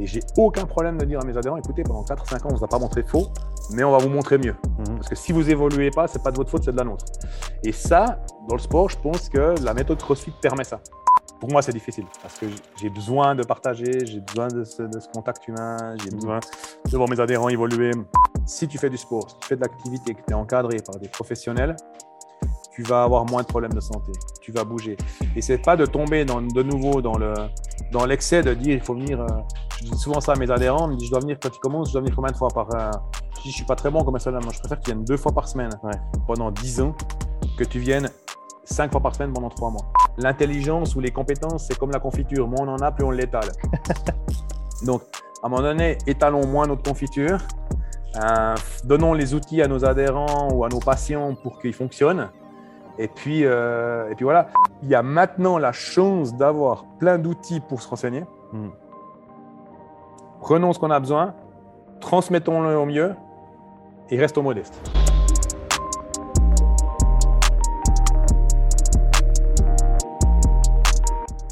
Et j'ai aucun problème de dire à mes adhérents, écoutez, pendant 4-5 ans, on ne vous a pas montré faux, mais on va vous montrer mieux. Mhm. Parce que si vous évoluez pas, c'est pas de votre faute, c'est de la nôtre. Et ça, dans le sport, je pense que la méthode CrossFit permet ça. Pour moi, c'est difficile parce que j'ai besoin de partager, j'ai besoin de ce, de ce contact humain, j'ai besoin de voir mes adhérents évoluer. Si tu fais du sport, si tu fais de l'activité, que tu es encadré par des professionnels, tu vas avoir moins de problèmes de santé, tu vas bouger. Et c'est pas de tomber dans, de nouveau dans le dans l'excès de dire il faut venir. Je dis souvent ça à mes adhérents, ils me disent je dois venir quand tu commences, je dois venir combien de fois par. euh, je dis je suis pas très bon comme ça moi je préfère que tu viennes deux fois par semaine Ouais. pendant 10 ans que tu viennes cinq fois par semaine pendant trois mois. L'intelligence ou les compétences, c'est comme la confiture. Moins on en a, plus on l'étale. Donc, à un moment donné, étalons moins notre confiture. Euh, donnons les outils à nos adhérents ou à nos patients pour qu'ils fonctionnent. Et puis, euh, et puis voilà, il y a maintenant la chance d'avoir plein d'outils pour se renseigner. Mm. Prenons ce qu'on a besoin, transmettons-le au mieux et restons modestes.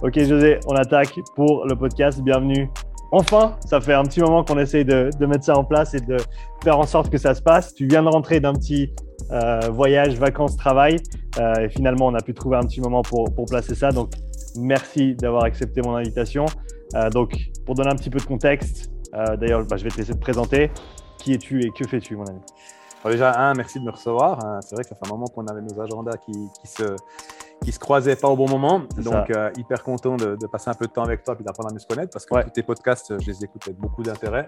Ok José, on attaque pour le podcast. Bienvenue. Enfin, ça fait un petit moment qu'on essaye de, mettre ça en place et de faire en sorte que ça se passe. Tu viens de rentrer d'un petit euh, voyage, vacances, travail. euh, et finalement, on a pu trouver un petit moment pour placer ça. Donc, merci d'avoir accepté mon invitation. Euh, donc, pour donner un petit peu de contexte, euh, d'ailleurs, bah, je vais te laisser te présenter. Qui es-tu et que fais-tu, mon ami? Déjà, un, merci de me recevoir. Euh, C'est vrai que ça fait un moment qu'on avait nos agendas qui se qui se croisaient pas au bon moment. Donc, euh, hyper content de, de passer un peu de temps avec toi et d'apprendre à mieux se connaître parce que Ouais. tous tes podcasts, je les écoute avec beaucoup d'intérêt.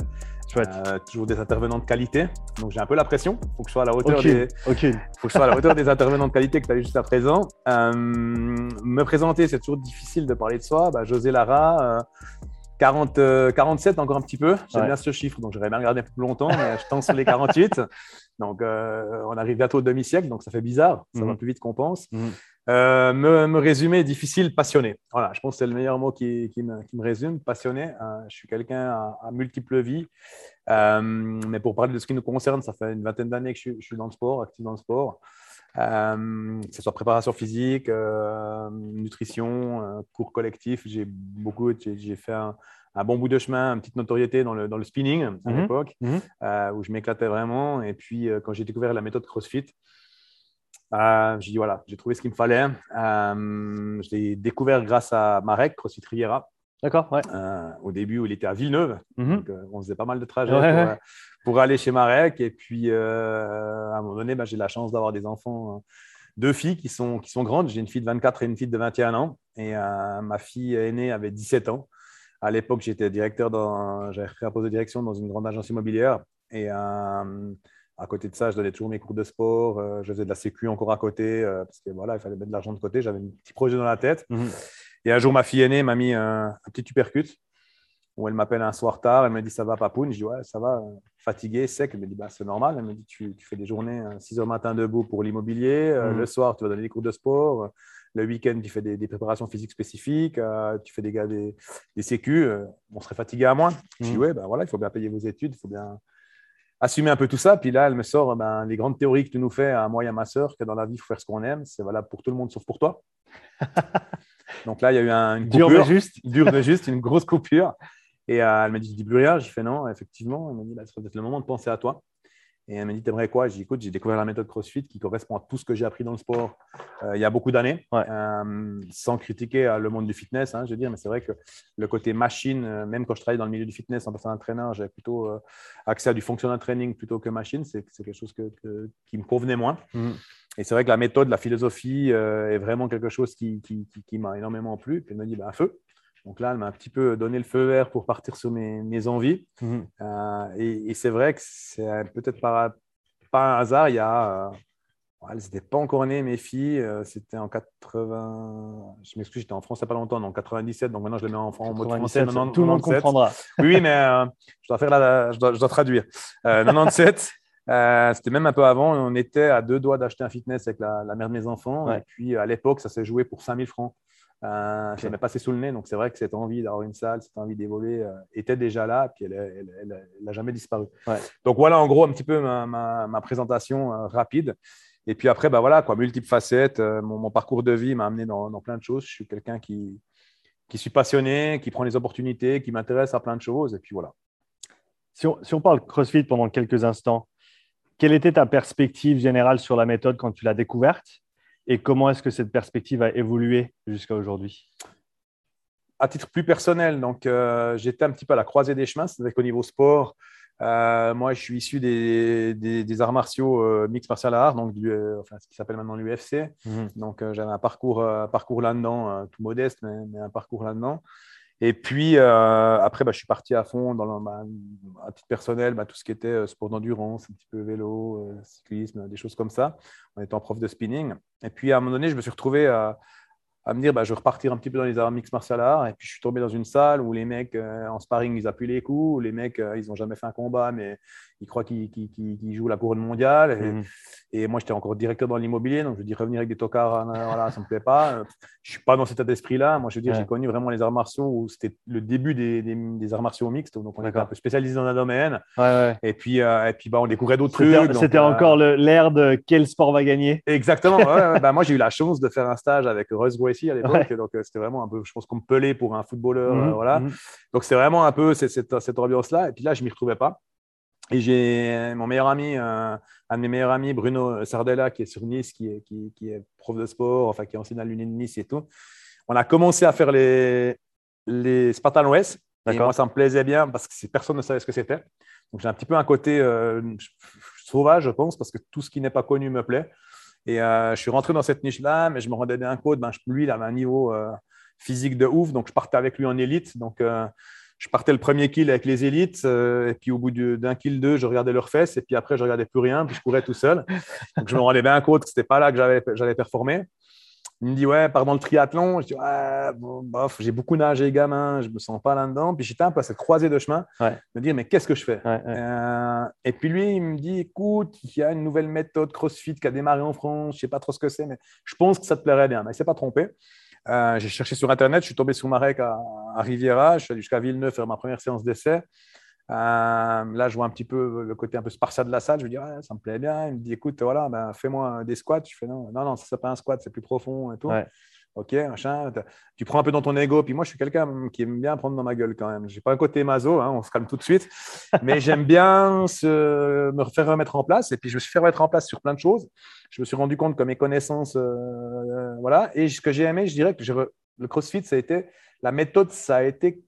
Euh, toujours des intervenants de qualité. Donc, j'ai un peu la pression. Il faut que je sois à la hauteur des, Aucune. faut que je sois à la hauteur des intervenants de qualité que tu as eu jusqu'à présent. Euh, me présenter, c'est toujours difficile de parler de soi. Bah, José Lara, euh, 40, euh, 47 encore un petit peu. J'aime Ouais. bien ce chiffre, donc j'aurais bien regardé plus longtemps, mais je tends sur les 48. Donc euh, on arrive bientôt au demi-siècle, donc ça fait bizarre. Ça va Mhm. plus vite qu'on pense. Mhm. Euh, me, me résumer, difficile, passionné. Voilà, je pense que c'est le meilleur mot qui, qui me, qui me résume, passionné. Euh, je suis quelqu'un à, à multiples vies. Mais pour parler de ce qui nous concerne, ça fait une vingtaine d'années que je, suis- je suis dans le sport, actif dans le sport. Que ce soit préparation physique, nutrition, cours collectif. J'ai beaucoup, j'ai j'ai fait un, un bon bout de chemin, une petite notoriété dans le, dans le spinning à Mhm. l'époque, Mhm. euh, où je m'éclatais vraiment. Et puis, euh, quand j'ai découvert la méthode CrossFit, euh, j'ai dit voilà, j'ai trouvé ce qu'il me fallait. Euh, je l'ai découvert grâce à Marek, CrossFit Riviera, D'accord, ouais. au début où il était à Villeneuve. Mhm. Donc, on faisait pas mal de trajets Ouais, pour, ouais. pour aller chez Marek. Et puis, à un moment donné, bah, j'ai la chance d'avoir des enfants, euh, deux filles qui sont, qui sont grandes. J'ai une fille de 24 et une fille de 21 ans. Et euh, ma fille aînée avait 17 ans. À l'époque, j'étais directeur dans, j'avais pris un poste de direction dans une grande agence immobilière. Et euh, à côté de ça, je donnais toujours mes cours de sport. euh, je faisais de la sécu encore à côté euh, parce que voilà, il fallait mettre de l'argent de côté. J'avais un petit projet dans la tête. Mhm. Et un jour, ma fille aînée m'a mis un, un petit tupercute où elle m'appelle un soir tard. Elle me dit Ça va, Papoun Je dis Ouais, ça va, fatigué, sec. Elle me dit bah, C'est normal. Elle me dit Tu, tu fais des journées euh, 6 heures matin debout pour l'immobilier. Mhm. Le soir, tu vas donner des cours de sport. Le week-end, tu fais des, des préparations physiques spécifiques. euh, tu fais des, gars, des, des sécu. euh, on serait fatigué à moins. Je dis Mhm. Ouais, ben voilà, il faut bien payer vos études. Il faut bien assumer un peu tout ça. Puis là, elle me sort ben, les grandes théories que tu nous fais à moi et à ma sœur, que dans la vie, il faut faire ce qu'on aime. C'est valable pour tout le monde sauf pour toi. Donc là, il y a eu un, une mais juste. de juste, une grosse coupure. Et euh, elle m'a dit, je dis plus rien. J'ai fait non, effectivement. Elle m'a dit, bah, c'est peut-être le moment de penser à toi. Et elle m'a dit, t'aimerais quoi? J'ai dit, écoute, j'ai découvert la méthode CrossFit qui correspond à tout ce que j'ai appris dans le sport euh, il y a beaucoup d'années, Ouais. Euh, sans critiquer euh, le monde du fitness, hein, je veux dire, mais c'est vrai que le côté machine, euh, même quand je travaillais dans le milieu du fitness en personal trainer, j'avais plutôt accès à du functional training plutôt que machine. C'est quelque chose que- que- qui me convenait moins. Mhm. Et c'est vrai que la méthode, la philosophie est vraiment quelque chose qui, qui, qui- qui m'a énormément plu. Puis elle m'a dit, ben, feu. Donc là, elle m'a un petit peu donné le feu vert pour partir sur mes, mes envies. Mhm. Euh, et et c'est vrai que c'est peut-être par, pas un hasard, il y a. Euh, elles n'étaient pas encore nées, mes filles. euh, C'était en 80. Je m'excuse, j'étais en France il n'y a pas longtemps, donc 97. Donc maintenant, je les mets en, en mode français. 97, 90, tout le monde 97. comprendra. Oui, mais euh, je, dois faire la, je, dois, je dois traduire. Euh, 97, euh, c'était même un peu avant. On était à deux doigts d'acheter un fitness avec la, la mère de mes enfants. Ouais. Et puis, à l'époque, ça s'est joué pour 5000 francs. Euh, Ok. Ça m'est passé sous le nez. Donc, c'est vrai que cette envie d'avoir une salle, cette envie d'évoluer euh, était déjà là. Puis, elle n'a jamais disparu. Ouais. Donc, voilà en gros un petit peu ma, ma, ma présentation euh, rapide. Et puis après, bah voilà, quoi, multiples facettes. Euh, mon, mon parcours de vie m'a amené dans, dans plein de choses. Je suis quelqu'un qui, qui suis passionné, qui prend les opportunités, qui m'intéresse à plein de choses. Et puis voilà. Si on, si on, parle CrossFit pendant quelques instants, quelle était ta perspective générale sur la méthode quand tu l'as découverte? Et comment est-ce que cette perspective a évolué jusqu'à aujourd'hui? À titre plus personnel, donc euh, j'étais un petit peu à la croisée des chemins, c'est-à-dire qu'au niveau sport, euh, moi, je suis issu des, des, arts martiaux euh, mix martial art, donc du, enfin, ce qui s'appelle maintenant l'UFC. Mhm. Donc, j'avais un parcours, parcours là-dedans, tout modeste, mais, un parcours là-dedans. Et puis, après, bah, je suis parti à fond dans le, bah, à titre personnel, bah, tout ce qui était sport d'endurance, un petit peu vélo, cyclisme, des choses comme ça, en étant prof de spinning. Et puis, à un moment donné, je me suis retrouvé à me dire bah, je vais repartir un petit peu dans les arts mix martial arts. Et puis je suis tombé dans une salle où les mecs euh, en sparring ils appuient les coups, les mecs euh, ils n'ont jamais fait un combat mais ils croient qu'ils jouent la couronne mondiale. Et, mhm. et moi j'étais encore directeur dans l'immobilier, donc je dis revenir avec des tocards, euh, voilà, ça ne me plaît pas. Je ne suis pas dans cet état d'esprit-là. Moi je veux dire, j'ai connu vraiment les arts martiaux où c'était le début des, des, arts martiaux mixtes, donc on était un peu spécialisé dans un domaine. Et puis, et puis bah, on découvrait d'autres trucs. C'était encore l'ère de quel sport va gagner. Exactement. bah, moi j'ai eu la chance de faire un stage avec Russ Gracie à l'époque. Donc, euh, c'était vraiment un peu, je pense, comme pelé pour un footballeur. Mhm, euh, voilà. Mhm. Donc, c'est vraiment un peu cette, cette, ambiance-là. Et puis là, je ne m'y retrouvais pas. Et j'ai mon meilleur ami, euh, un de mes meilleurs amis, Bruno Sardella, qui est sur Nice, qui est, qui, qui est prof de sport, enfin, qui est enseignant à l'Uni de Nice et tout. On a commencé à faire les, les Spartan West. Et moi, ça me plaisait bien parce que personne ne savait ce que c'était. Donc, j'ai un petit peu un côté sauvage, je pense, parce que tout ce qui n'est pas connu me plaît. Et euh, je suis rentré dans cette niche-là, mais je me rendais bien compte, ben, lui, il avait un niveau euh, physique de ouf, donc je partais avec lui en élite. Donc, euh, je partais le premier kill avec les élites, et puis au bout d'un kill deux, je regardais leurs fesses, et puis après, je regardais plus rien, puis je courais tout seul. Donc, je me rendais bien compte que ce n'était pas là que j'allais performer. Il me dit, ouais, pardon, le triathlon. Je dis, ouais, bof, j'ai beaucoup nagé gamin, je me sens pas là-dedans. Puis j'étais un peu à cette croisée de chemin, me dire, mais qu'est-ce que je fais? Euh, Et puis lui, il me dit, écoute, il y a une nouvelle méthode CrossFit qui a démarré en France, je sais pas trop ce que c'est, mais je pense que ça te plairait bien. Mais il s'est pas trompé. Euh, j'ai cherché sur Internet, je suis tombé sur Marek à, à Riviera, je suis allé jusqu'à Villeneuve faire ma première séance d'essai. Euh, là, je vois un petit peu le côté un peu spartiate de la salle. Je lui dis, ouais, ça me plaît bien. Il me dit, écoute, voilà, ben, fais-moi des squats. Je fais, non, non, non, ça, c'est pas un squat, c'est plus profond et tout. Ok, machin. Tu prends un peu dans ton ego. Puis moi, je suis quelqu'un qui aime bien prendre dans ma gueule quand même. J'ai pas un côté maso, hein, on se calme tout de suite. Mais j'aime bien se, me faire remettre en place. Et puis, je me suis fait remettre en place sur plein de choses. Je me suis rendu compte que mes connaissances, euh, euh, voilà. Et ce que j'ai aimé, je dirais que le CrossFit, ça a été, la méthode, ça a été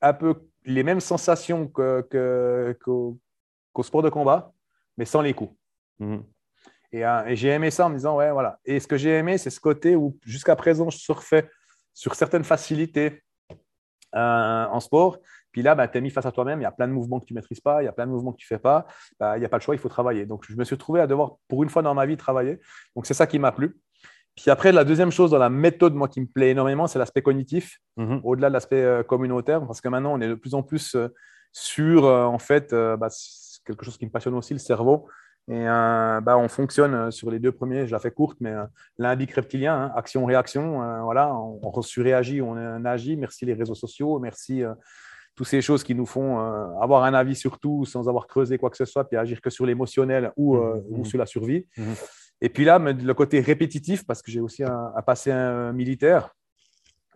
un peu les mêmes sensations qu'au sport de combat, mais sans les coups. Mhm. Et, j'ai aimé ça en me disant, ouais, voilà. Et ce que j'ai aimé, c'est ce côté où jusqu'à présent, je surfais sur certaines facilités euh, en sport. Puis là, bah, tu es mis face à toi-même, il y a plein de mouvements que tu ne maîtrises pas, il y a plein de mouvements que tu ne fais pas, bah, il n'y a pas le choix, il faut travailler. Donc, je me suis retrouvé à devoir, pour une fois dans ma vie, travailler. Donc, c'est ça qui m'a plu. Puis après, la deuxième chose dans la méthode, moi, qui me plaît énormément, c'est l'aspect cognitif, mhm. au-delà de l'aspect euh, communautaire, parce que maintenant, on est de plus en plus euh, sur, en fait, bah, quelque chose qui me passionne aussi, le cerveau. Et bah, on fonctionne sur les deux premiers, je la fais courte, mais limbique reptilien, hein, action-réaction, voilà, on, on surréagit, on, agit, merci les réseaux sociaux, merci toutes ces choses qui nous font avoir un avis sur tout sans avoir creusé quoi que ce soit, puis agir que sur l'émotionnel ou, mhm. ou, sur la survie. Mhm. Et puis là, le côté répétitif, parce que j'ai aussi un, passé un militaire,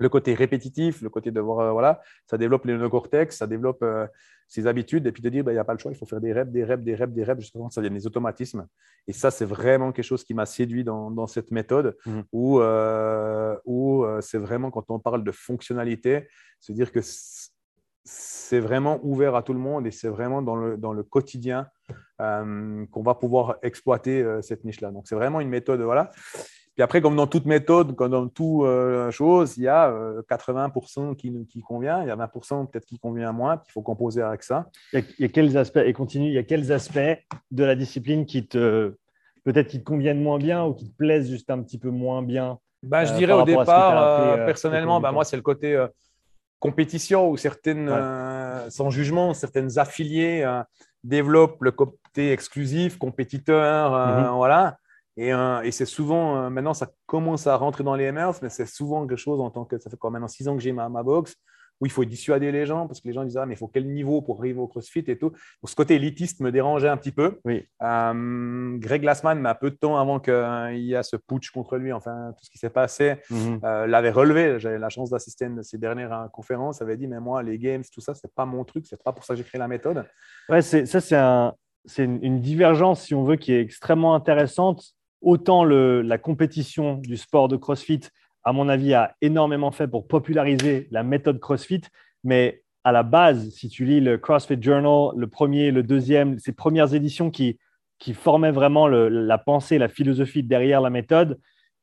le côté répétitif, le côté de voir, euh, voilà, ça développe les néocortex, ça développe euh, ses habitudes, et puis de dire, bah, il n'y a pas le choix, il faut faire des reps, des reps, des reps, des reps, jusqu'à que ça devienne des automatismes. Et ça, c'est vraiment quelque chose qui m'a séduit dans, cette méthode, mmh. où, euh, où c'est vraiment, quand on parle de fonctionnalité, c'est dire que c'est vraiment ouvert à tout le monde et c'est vraiment dans le, dans le quotidien euh, qu'on va pouvoir exploiter euh, cette niche-là. Donc, c'est vraiment une méthode. Voilà. Puis après, comme dans toute méthode, comme dans toute euh, chose, il y a 80% qui, qui convient, il y a 20% peut-être qui convient moins, puis il faut composer avec ça. Il y, a, quels aspects, et continue, il y a quels aspects de la discipline qui te, peut-être qui te conviennent moins bien ou qui te plaisent juste un petit peu moins bien ben, Je dirais au départ, personnellement, ben, moi, c'est le côté compétition où certaines, euh, sans jugement, certaines affiliées euh, développent le côté exclusif, compétiteur, euh, mhm. voilà. Et, et c'est souvent, maintenant, ça commence à rentrer dans les MRs, mais c'est souvent quelque chose en tant que, ça fait quand maintenant six ans que j'ai ma, ma boxe, où il faut dissuader les gens parce que les gens disent ah mais il faut quel niveau pour arriver au CrossFit et tout. Donc ce côté élitiste me dérangeait un petit peu. Oui. Euh, Greg Glassman, mais un peu de temps avant qu'il y ait ce putsch contre lui, enfin tout ce qui s'est passé, Mhm. euh, l'avait relevé. J'avais la chance d'assister à une de ses dernières euh, conférences. Il avait dit mais moi les games tout ça c'est pas mon truc, c'est pas pour ça que j'ai créé la méthode. Ouais, ça, c'est, un, c'est une, une divergence, si on veut, qui est extrêmement intéressante. Autant le, la compétition du sport de CrossFit, à mon avis, a énormément fait pour populariser la méthode CrossFit, mais à la base, si tu lis le CrossFit Journal, le premier, le deuxième, ces premières éditions qui, qui formaient vraiment la pensée, la philosophie derrière la méthode,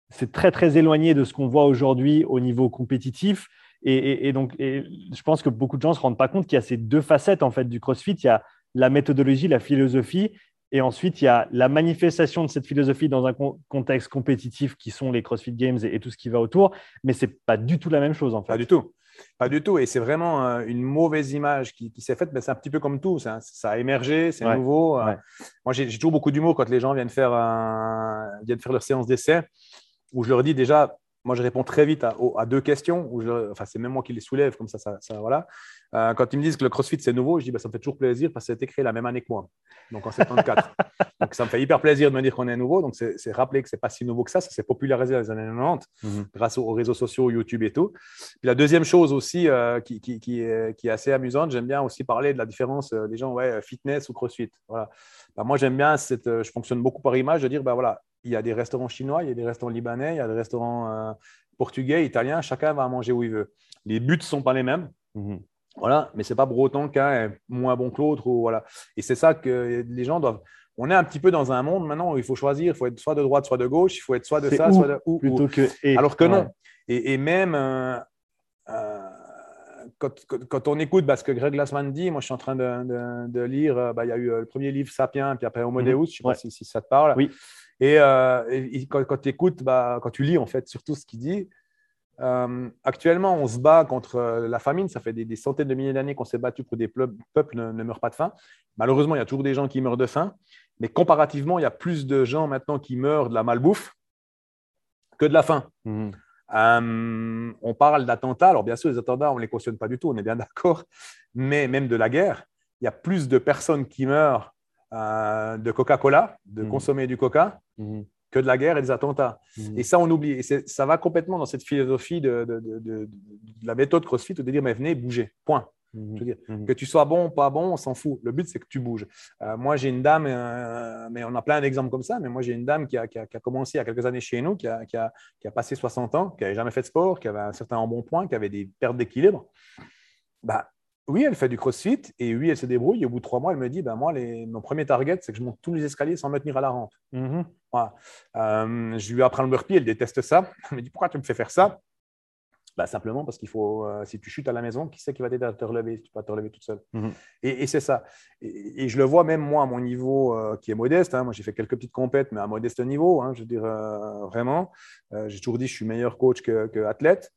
c'est très, très éloigné de ce qu'on voit aujourd'hui au niveau compétitif. Et, donc, je pense que beaucoup de gens ne se rendent pas compte qu'il y a ces deux facettes en fait du CrossFit. Il y a la méthodologie, la philosophie, et ensuite il y a la manifestation de cette philosophie dans un con- contexte compétitif qui sont les CrossFit Games et, et tout ce qui va autour. Mais c'est pas du tout la même chose en fait. Pas du tout. Pas du tout. Et c'est vraiment euh, une mauvaise image qui, qui s'est faite. Mais c'est un petit peu comme tout. Ça, ça a émergé, c'est Ouais. nouveau. Euh, Ouais. Moi, j'ai j'ai toujours beaucoup d'humour quand les gens viennent faire, un- viennent faire leur séance d'essai, où je leur dis déjà, moi, je réponds très vite à, deux questions. Où je, enfin, c'est même moi qui les soulève, comme ça, ça, ça, voilà. Euh, quand ils me disent que le CrossFit, c'est nouveau, je dis, bah, ça me fait toujours plaisir parce que ça a été créé la même année que moi, donc en 74. donc, ça me fait hyper plaisir de me dire qu'on est nouveau. Donc, c'est rappeler que c'est pas si nouveau que ça. Ça s'est popularisé dans les années 90 Mhm. grâce aux, aux réseaux sociaux, YouTube et tout. Puis la deuxième chose aussi euh, qui, qui, qui est, qui est assez amusante, j'aime bien aussi parler de la différence euh, des gens, ouais, fitness ou crossfit. Voilà. Bah, moi, j'aime bien, cette, je fonctionne beaucoup par image, de dire, bah, voilà, il y a des restaurants chinois, il y a des restaurants libanais, il y a des restaurants euh, portugais, italiens, chacun va manger où il veut. Les buts ne sont pas les mêmes. Mhm. Voilà, mais c'est pas pour autant qu'un est moins bon que l'autre. Voilà. Et c'est ça que les gens doivent. On est un petit peu dans un monde maintenant où il faut choisir. Il faut être soit de droite, soit de gauche. Il faut être soit de ça, ou soit de ou, ou. Plutôt que et. Alors que Ouais. non. Et, et même euh, euh, quand, quand- quand on écoute bah, ce que Greg Glassman dit, moi je suis en train de, de- de lire, bah, il y a eu le premier livre Sapiens, puis après Homo Mhm. Deus, je ne sais Ouais. pas si, si ça te parle. Oui. Et, euh, et- quand, quand tu écoutes, bah, quand tu lis en fait surtout ce qu'il dit, euh, actuellement on se bat contre euh, la famine, ça fait des, des centaines de milliers d'années qu'on s'est battu pour que des peuples ne, ne meurent pas de faim. Malheureusement, il y a toujours des gens qui meurent de faim, mais comparativement, il y a plus de gens maintenant qui meurent de la malbouffe que de la faim. Mhm. Euh, on parle d'attentats. Alors, bien sûr, les attentats, on ne les cautionne pas du tout, on est bien d'accord. Mais même de la guerre, il y a plus de personnes qui meurent euh, de Coca-Cola, de Mhm. consommer du Coca, Mhm. que de la guerre et des attentats. Mhm. Et ça, on oublie. Et ça va complètement dans cette philosophie de, de- de- de- de la méthode CrossFit de dire, mais venez, bougez. Point. Veux dire, Mhm. Que tu sois bon, pas bon, on s'en fout. Le but, c'est que tu bouges. Euh, moi, j'ai une dame, euh, mais on a plein d'exemples comme ça, mais moi, j'ai une dame qui a, qui a- qui a commencé il y a quelques années chez nous, qui a, qui a- qui a passé 60 ans, qui n'avait jamais fait de sport, qui avait un certain embonpoint, qui avait des pertes d'équilibre. Bah, oui, elle fait du crossfit et oui, elle se débrouille. Et au bout de trois mois, elle me dit bah, Moi, les, mon premier target, c'est que je monte tous les escaliers sans me tenir à la rampe. Voilà. Euh, je lui apprends le burpee, elle déteste ça. Elle me dit Pourquoi tu me fais faire ça? Bah, Simplement parce qu'il faut, euh, si tu chutes à la maison, qui c'est qui va t'aider à te relever si tu vas te relever toute seule? Mhm. Et, et c'est ça. Et, et je le vois même moi à mon niveau euh, qui est modeste. hein. Moi, j'ai fait quelques petites compètes, mais à modeste niveau. hein, je veux dire, vraiment. J'ai toujours dit je suis meilleur coach que, que athlète.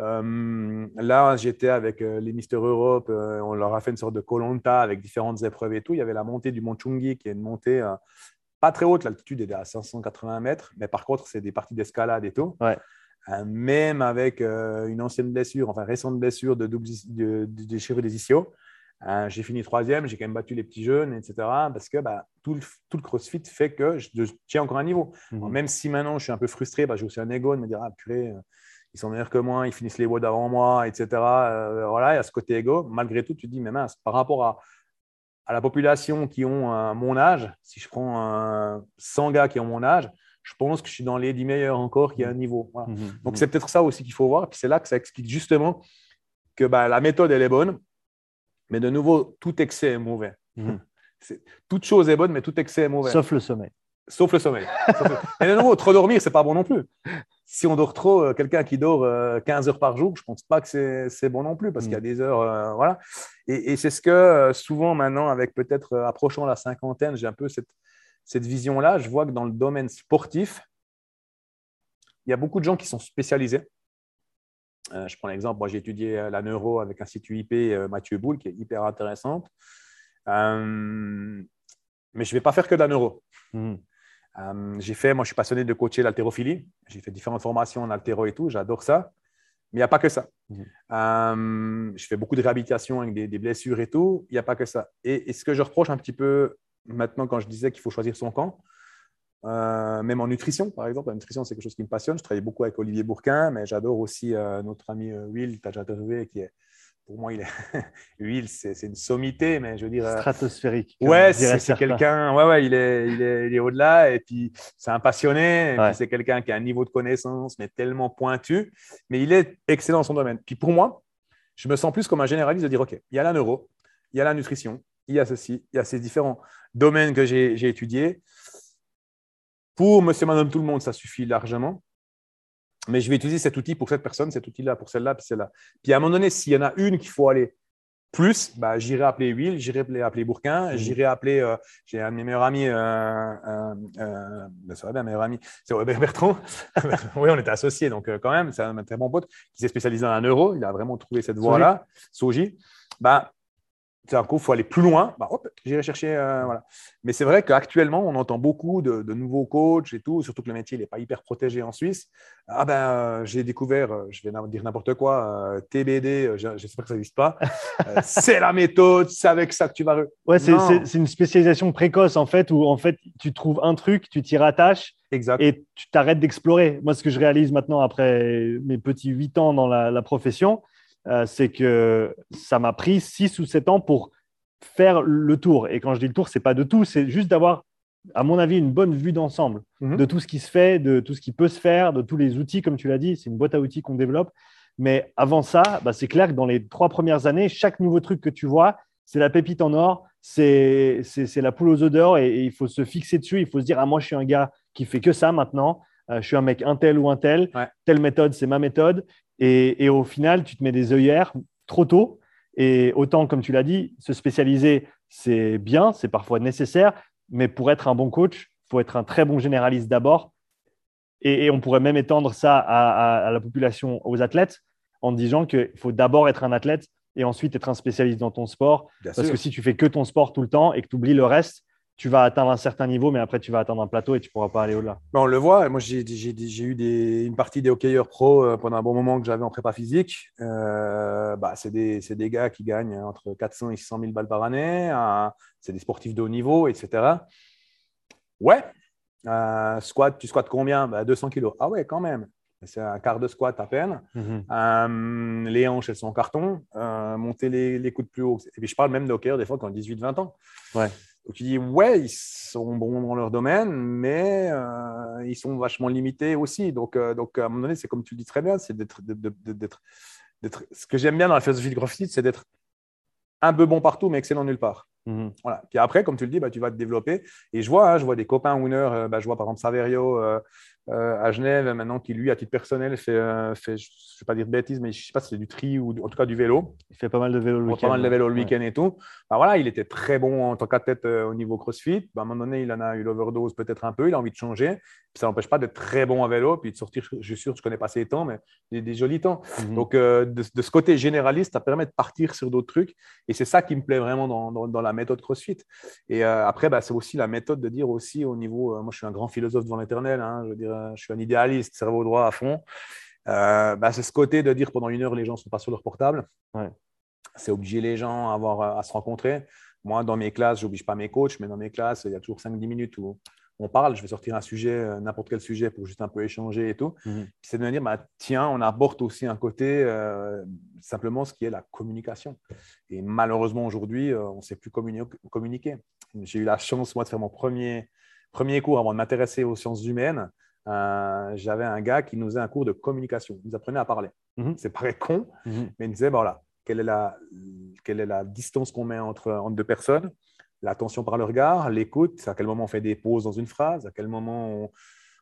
Euh, là, j'étais avec euh, les Mister Europe. euh, on leur a fait une sorte de colonta avec différentes épreuves et tout. Il y avait la montée du Mont Chungi qui est une montée pas très haute. L'altitude est à 580 mètres. Mais par contre, c'est des parties d'escalade et tout. Ouais. Euh, même avec euh, une ancienne blessure, enfin récente blessure de, double, is- de, de déchirure des ischios. Euh, j'ai fini troisième, j'ai quand même battu les petits jeunes, etc. Parce que bah, tout, le, tout le crossfit fait que je, je tiens encore un niveau. Alors, même si maintenant je suis un peu frustré, bah, j'ai aussi un ego de me dire Ah, purée, ils sont meilleurs que moi, ils finissent les WOD avant moi, etc. Euh, voilà, il y a ce côté ego. Malgré tout, tu te dis Mais mince, par rapport à, à la population qui ont euh, mon âge, si je prends euh, 100 gars qui ont mon âge, je pense que je suis dans les 10 meilleurs encore qui a un niveau. Voilà. Mhm. Donc, c'est peut-être ça aussi qu'il faut voir. Puis c'est là que ça explique justement que bah, la méthode, elle est bonne. Mais de nouveau, tout excès est mauvais. Mhm. C'est- Toute chose est bonne, mais tout excès est mauvais. Sauf le sommeil. Sauf le sommeil. Sauf le- Et de nouveau, trop dormir, c'est pas bon non plus. Si on dort trop, euh, quelqu'un qui dort euh, 15 heures par jour, je pense pas que c'est bon non plus parce Mm. qu'il y a des heures. euh, voilà. Et, et c'est ce que euh, souvent maintenant, avec peut-être euh, approchant la cinquantaine, j'ai un peu cette, cette vision-là. Je vois que dans le domaine sportif, il y a beaucoup de gens qui sont spécialisés. Euh, je prends l'exemple, moi j'ai étudié euh, la neuro avec l'Institut IP euh, Mathieu Boulle, qui est hyper intéressante. Euh, mais je ne vais pas faire que de la neuro. Mhm. Euh, j'ai fait, moi je suis passionné de coacher l'haltérophilie. J'ai fait différentes formations en haltéro et tout, j'adore ça. Mais il n'y a pas que ça. Mhm. Euh, je fais beaucoup de réhabilitation avec des, blessures et tout. Il n'y a pas que ça. Et, ce que je reproche un petit peu maintenant quand je disais qu'il faut choisir son camp, euh, même en nutrition, par exemple. La nutrition, c'est quelque chose qui me passionne. Je travaille beaucoup avec Olivier Bourquin, mais j'adore aussi euh, notre ami Will, tu as déjà interviewé, qui est pour moi, il est... lui, c'est une sommité, mais je veux dire. Euh, Stratosphérique. Ouais, c'est quelqu'un. Ouais, ouais, il est, il est, il est au-delà. Et puis, c'est un passionné. C'est quelqu'un qui a un niveau de connaissance, mais tellement pointu. Mais il est excellent dans son domaine. Puis pour moi, je me sens plus comme un généraliste de dire OK, il y a la neuro, il y a la nutrition, il y a ceci, il y a ces différents domaines que j'ai étudiés. Pour monsieur, madame, tout le monde, ça suffit largement mais je vais utiliser cet outil pour cette personne, cet outil-là pour celle-là, puis celle-là. Puis à un moment donné, s'il y en a une qu'il faut aller plus, bah, j'irai appeler Will, j'irai appeler Bourquin, mhm. j'irai appeler, euh, j'ai un de mes meilleurs amis, euh, euh, euh ben, ça va bien, meilleur ami, c'est Robert Bertrand. oui, on était associés, donc quand même, c'est un très bon pote qui s'est spécialisé dans un euro, il a vraiment trouvé cette voie-là, Soji. Bah, c'est un coup, il faut aller plus loin. Bah, hop, j'irai chercher. Euh, voilà. Mais c'est vrai qu'actuellement, on entend beaucoup de, nouveaux coachs et tout, surtout que le métier n'est pas hyper protégé en Suisse. Ah ben, euh, j'ai découvert, euh, je vais dire n'importe quoi, TBD, j'espère que ça n'existe pas. c'est la méthode, c'est avec ça que tu vas. Ouais, c'est une spécialisation précoce en fait, où en fait, tu trouves un truc, tu t'y rattaches. Exact. Et tu t'arrêtes d'explorer. Moi, ce que je réalise maintenant après mes petits huit ans dans la profession, euh, c'est que ça m'a pris 6 ou 7 ans pour faire le tour. Et quand je dis le tour, c'est pas de tout, c'est juste d'avoir, à mon avis, une bonne vue d'ensemble mhm. de tout ce qui se fait, de tout ce qui peut se faire, de tous les outils, comme tu l'as dit. C'est une boîte à outils qu'on développe. Mais avant ça, bah, c'est clair que dans les trois premières années, chaque nouveau truc que tu vois, c'est la pépite en or, c'est la poule aux odeurs et, il faut se fixer dessus. Il faut se dire, ah, moi, je suis un gars qui fait que ça maintenant. Euh, je suis un mec un tel ou un tel. Telle méthode, c'est ma méthode. Et, au final, tu te mets des œillères trop tôt. Et autant, comme tu l'as dit, se spécialiser, c'est bien, c'est parfois nécessaire. Mais pour être un bon coach, il faut être un très bon généraliste d'abord. Et, on pourrait même étendre ça à, la population, aux athlètes, en disant qu'il faut d'abord être un athlète et ensuite être un spécialiste dans ton sport. parce que si tu fais que ton sport tout le temps et que tu oublies le reste, tu vas atteindre un certain niveau, mais après, tu vas atteindre un plateau et tu ne pourras pas aller au-delà. On le voit. Moi, j'ai eu des, une partie des hockeyeurs pro euh, pendant un bon moment que j'avais en prépa physique. Euh, bah, c'est des, des, gars qui gagnent entre 400 et 600 000 balles par année. c'est des sportifs de haut niveau, etc. Ouais. Euh, squat, tu squattes combien? 200 bah, kilos. Ah ouais, quand même. C'est un quart de squat à peine. Mhm. les hanches, elles sont en carton. monter les, les coudes plus haut. Et puis, je parle même de hockeyeurs des fois qui ont 18-20 ans. Ouais. Donc tu dis, ouais, ils sont bons dans leur domaine, mais euh, ils sont vachement limités aussi. Donc, euh, donc à un moment donné, c'est comme tu le dis très bien, c'est d'être, Ce que j'aime bien dans la philosophie de CrossFit, c'est d'être un peu bon partout, mais excellent nulle part. Mhm. Voilà. Puis après, comme tu le dis, bah, tu vas te développer. Et je vois, hein, je vois des copains winners, euh, bah, je vois par exemple Saverio, euh, à Genève maintenant qui, lui, à titre personnel, fait, euh, fait je ne vais pas dire de bêtises, mais je ne sais pas si c'est du tri ou en tout cas du vélo. Il fait pas mal de vélo le week-end. Pas mal de vélo le week-end et tout. Bah, voilà, il était très bon en tant qu'athlète euh, au niveau CrossFit. Bah, à un moment donné, il en a eu l'overdose peut-être un peu, il a envie de changer. ça n'empêche pas d'être très bon à vélo, puis de sortir, je suis sûr, je ne connais pas ses temps, mais des, des jolis temps. Mhm. Donc, de, ce côté généraliste, ça permet de partir sur d'autres trucs. Et c'est ça qui me plaît vraiment dans, dans, la méthode CrossFit. Et après, bah, c'est aussi la méthode de dire aussi au niveau, moi je suis un grand philosophe devant l'éternel, hein, je veux dire, je suis un idéaliste cerveau droit à fond. Euh, bah, c'est ce côté de dire pendant une heure, les gens ne sont pas sur leur portable. C'est obliger les gens à, avoir, à se rencontrer. Moi, dans mes classes, je n'oblige pas mes coachs, mais dans mes classes, il y a toujours 5-10 minutes où on parle. Je vais sortir un sujet, euh, n'importe quel sujet, pour juste un peu échanger et tout. Mhm. C'est de me dire, bah, tiens, on aborde aussi un côté, euh, simplement ce qui est la communication. Et malheureusement, aujourd'hui, on ne sait plus communiquer. J'ai eu la chance, moi, de faire mon premier, premier cours avant de m'intéresser aux sciences humaines. Euh, j'avais un gars qui nous faisait un cours de communication. Il nous apprenait à parler. Mhm. C'est paraît con, mhm. mais il nous disait voilà, quelle est la, quelle est la distance qu'on met entre, entre deux personnes, l'attention par le regard, l'écoute, à quel moment on fait des pauses dans une phrase, à quel moment on,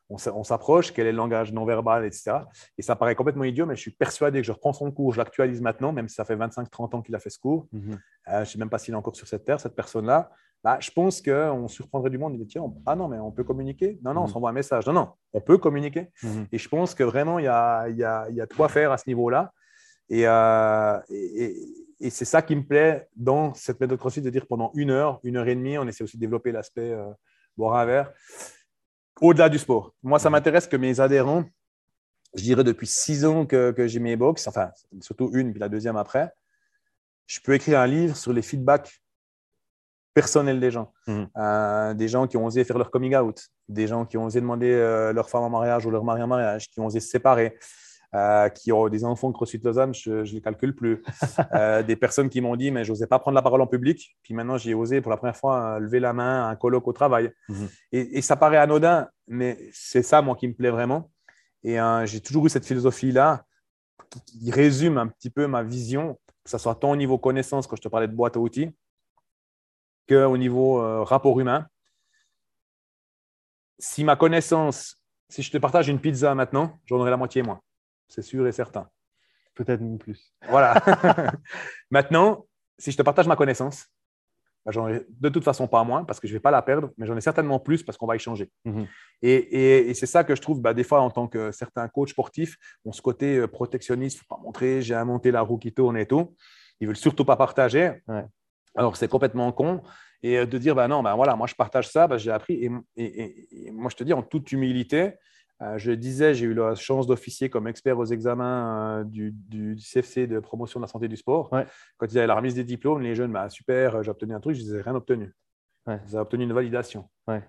on, s'approche, quel est le langage non verbal, etc. Et ça paraît complètement idiot, mais je suis persuadé que je reprends son cours, je l'actualise maintenant, même si ça fait 25-30 ans qu'il a fait ce cours. Mhm. Euh, je ne sais même pas s'il est encore sur cette terre, cette personne-là. Bah, je pense qu'on surprendrait du monde. Il dit, tiens, ah non, mais on peut communiquer. Non, non, on mhm. s'envoie un message. Non, non, on peut communiquer. Mhm. Et je pense que vraiment, il y a, il y a, il y a de quoi faire à ce niveau-là. Euh, et, et, c'est ça qui me plaît dans cette méthode CrossFit, de dire pendant une heure, une heure et demie, on essaie aussi de développer l'aspect euh, boire un verre, au-delà du sport. Moi, ça mhm. m'intéresse que mes adhérents je dirais depuis six ans que, que j'ai mes box, enfin, surtout une, puis la deuxième après, je peux écrire un livre sur les feedbacks personnels des gens. Mhm. Euh, des gens qui ont osé faire leur coming out, des gens qui ont osé demander euh, leur femme en mariage ou leur mari en mariage, qui ont osé se séparer, euh, qui ont des enfants de CrossFit Lausanne, je ne les calcule plus. Des personnes qui m'ont dit, mais je n'osais pas prendre la parole en public. Puis maintenant, j'ai osé pour la première fois lever la main à un colloque au travail. Mhm. Et, et ça paraît anodin, mais c'est ça, moi, qui me plaît vraiment. Et j'ai toujours eu cette philosophie-là qui, qui résume un petit peu ma vision, que ce soit tant au niveau connaissance, quand je te parlais de boîte à outils, qu'au niveau euh, rapport humain. Si ma connaissance, si je te partage une pizza maintenant, j'en aurai la moitié moins. C'est sûr et certain. Peut-être même plus. Voilà. maintenant, si je te partage ma connaissance, bah, j'en ai de toute façon pas moins parce que je ne vais pas la perdre, mais j'en ai certainement plus parce qu'on va échanger. Mhm. Et, et- et c'est ça que je trouve, bah, des fois, en tant que certains coachs sportifs, ont ce côté euh, protectionniste, il ne faut pas montrer, j'ai inventé la roue qui tourne et tout. Ils ne veulent surtout pas partager. Ouais. Alors, c'est complètement con. Et euh, de dire, bah, non, bah, voilà, moi, je partage ça, bah, j'ai appris. Et, et- et- et moi, je te dis, en toute humilité, euh, je disais, j'ai eu la chance d'officier comme expert aux examens euh, du, du CFC de promotion de la santé du sport. Ouais. Quand il y avait la remise des diplômes, les jeunes, bah, super, j'ai obtenu un truc, je disais, rien obtenu. Ouais. Vous avez obtenu une validation. Ouais.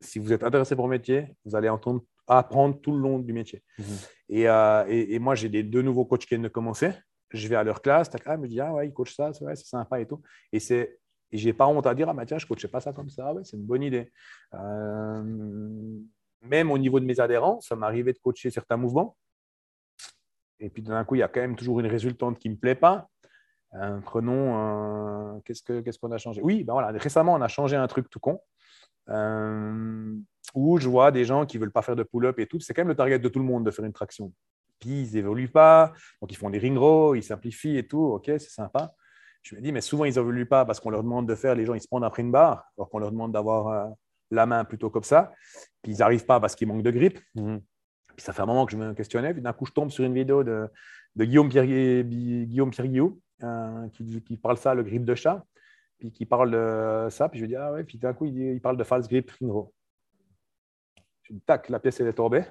Si vous êtes intéressé pour le métier, vous allez entendre, apprendre tout le long du métier. Mhm. Et, euh, et- et moi, j'ai des deux nouveaux coachs qui viennent de commencer. Je vais à leur classe, tac, ah, me dis, ah ouais, ils coachent ça, c'est sympa et tout. Et c'est. J'ai pas honte à dire, ah bah tiens, je ne coachais pas ça comme ça, ouais, c'est une bonne idée. Euh, même au niveau de mes adhérents, ça m'arrivait de coacher certains mouvements. Et puis d'un coup, il y a quand même toujours une résultante qui ne me plaît pas. Prenons, euh, qu'est-ce que- qu'est-ce qu'on a changé? Oui, ben voilà, récemment, on a changé un truc tout con. euh, où je vois des gens qui ne veulent pas faire de pull-up et tout. C'est quand même le target de tout le monde de faire une traction. Puis ils n'évoluent pas, donc ils font des ring rows, ils simplifient et tout. Ok, c'est sympa. Je me dis, mais souvent, ils n'évoluent pas parce qu'on leur demande de faire, les gens, ils se prennent après une barre, alors qu'on leur demande d'avoir euh, la main plutôt comme ça. Puis ils n'arrivent pas parce qu'ils manquent de grip. Mhm. Puis ça fait un moment que je me questionnais. Puis d'un coup, je tombe sur une vidéo de, de Guillaume Pierre, Guillaume Pierre Guillou, euh, qui, qui parle ça, le grip de chat. Puis qui parle de ça. Puis je lui dis, ah ouais. Puis d'un coup, il parle de false grip ring row. Tac, la pièce, elle est tombée.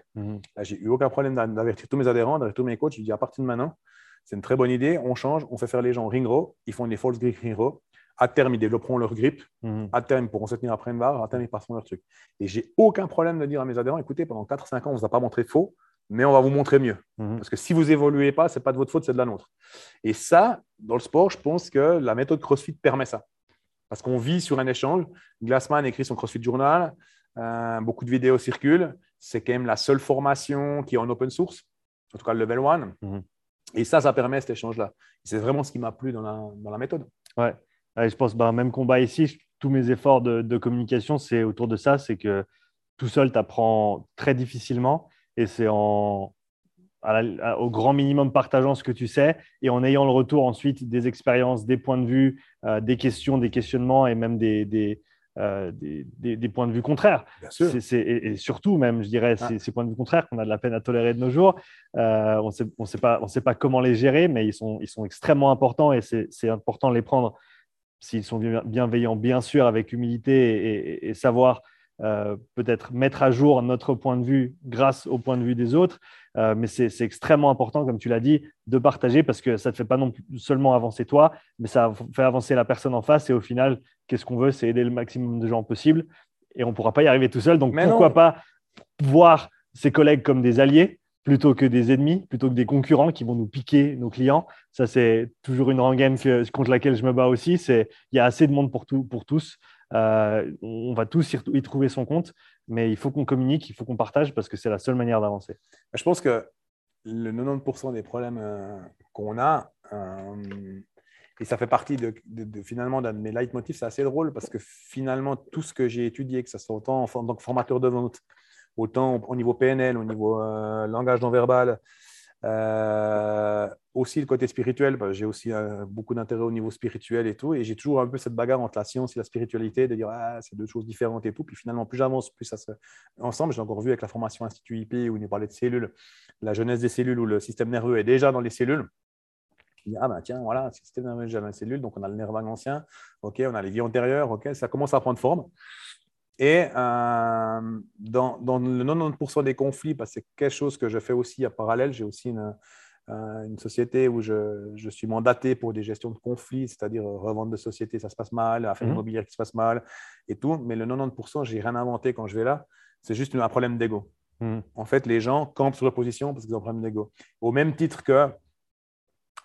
Là, j'ai eu aucun problème d'a- d'avertir tous mes adhérents, d'avertir tous mes coachs. Je dis, à partir de maintenant, c'est une très bonne idée. On change, on fait faire les gens ring row. Ils font des false grip ring row. À terme, ils développeront leur grip. Mhm. À terme, ils pourront se tenir après une barre. À terme, ils passeront leur truc. Et j'ai aucun problème de dire à mes adhérents, écoutez, pendant 4-5 ans, on ne vous a pas montré faux, mais on va vous montrer mieux. Mhm. Parce que si vous évoluez pas, ce n'est pas de votre faute, c'est de la nôtre. Et ça, dans le sport, je pense que la méthode CrossFit permet ça. Parce qu'on vit sur un échange. Glassman écrit son CrossFit Journal. Euh, beaucoup de vidéos circulent. C'est quand même la seule formation qui est en open source, en tout cas le level 1. Mhm. Et ça, ça permet cet échange-là. C'est vraiment ce qui m'a plu dans la, dans la méthode. Ouais, je pense, ben, même combat ici, je- tous mes efforts de, de communication, c'est autour de ça, c'est que tout seul, tu apprends très difficilement et c'est en, à la- à- au grand minimum partageant ce que tu sais et en ayant le retour ensuite des expériences, des points de vue, euh, des questions, des questionnements et même des, des, euh, des, des- des points de vue contraires. Et, et surtout, même, je dirais, Ah. ces, points de vue contraires qu'on a de la peine à tolérer de nos jours. Euh, on sait, on sait sait pas comment les gérer, mais ils sont, ils sont extrêmement importants et c'est important de les prendre s'ils sont bien- bienveillants, bien sûr, avec humilité et, et- et savoir euh, peut-être mettre à jour notre point de vue grâce au point de vue des autres. Euh, mais c'est extrêmement important, comme tu l'as dit, de partager parce que ça ne te fait pas non plus seulement avancer toi, mais ça fait avancer la personne en face. Et au final, qu'est-ce qu'on veut? C'est aider le maximum de gens possible. Et on ne pourra pas y arriver tout seul. Donc Mais pourquoi non. pas voir ses collègues comme des alliés plutôt que des ennemis, plutôt que des concurrents qui vont nous piquer nos clients. Ça, c'est toujours une rengaine que, contre laquelle je me bats aussi. Il y a assez de monde pour, tout, pour tous. Euh, on va tous y, trouver son compte, mais il faut qu'on communique, il faut qu'on partage parce que c'est la seule manière d'avancer. Je pense que le 90% des problèmes euh, qu'on a, euh, et ça fait partie de, finalement d'un de mes leitmotifs, c'est assez drôle parce que finalement, tout ce que j'ai étudié, que ce soit autant en, tant que formateur de vente, autant au, au niveau PNL, au niveau langage non verbal, euh, aussi le côté spirituel, bah, j'ai aussi euh, beaucoup d'intérêt au niveau spirituel et tout, et j'ai toujours un peu cette bagarre entre la science et la spiritualité, de dire ah, c'est deux choses différentes et tout, puis finalement, plus j'avance, plus ça se... Ensemble, j'ai encore vu avec la formation Institut IP où il nous parlait de cellules, la jeunesse des cellules où le système nerveux est déjà dans les cellules. Ah ben tiens, voilà, système nerveux déjà dans les cellules, donc on a le nerf vague ancien, ok, on a les vies antérieures, ok, ça commence à prendre forme. Et dans, dans, le 90% des conflits, parce que c'est quelque chose que je fais aussi à parallèle, j'ai aussi une, une société où je, je, suis mandaté pour des gestions de conflits, c'est-à-dire revente de société, ça se passe mal, affaires mmh. immobilières qui se passent mal et tout. Mais le 90%, j'ai rien inventé quand je vais là. C'est juste un problème d'ego. Mmh. En fait, les gens campent sur leur position parce qu'ils ont un problème d'ego. Au même titre que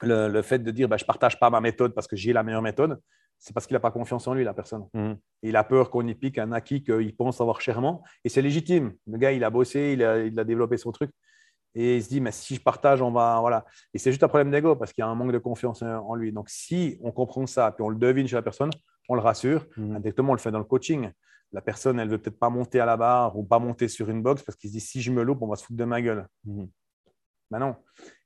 le, le fait de dire bah, je ne partage pas ma méthode parce que j'ai la meilleure méthode, c'est parce qu'il n'a pas confiance en lui, la personne. Mmh. Il a peur qu'on y pique un acquis qu'il pense avoir chèrement. Et c'est légitime. Le gars, il a bossé, il a, il a, développé son truc. Et il se dit, mais si je partage, on va. Voilà. Et c'est juste un problème d'ego parce qu'il y a un manque de confiance en lui. Donc, si on comprend ça, puis on le devine chez la personne, on le rassure. Mmh. Indirectement, on le fait dans le coaching. La personne, elle veut peut-être pas monter à la barre ou pas monter sur une box parce qu'il se dit, si je me loupe, on va se foutre de ma gueule. Mmh. Ben non.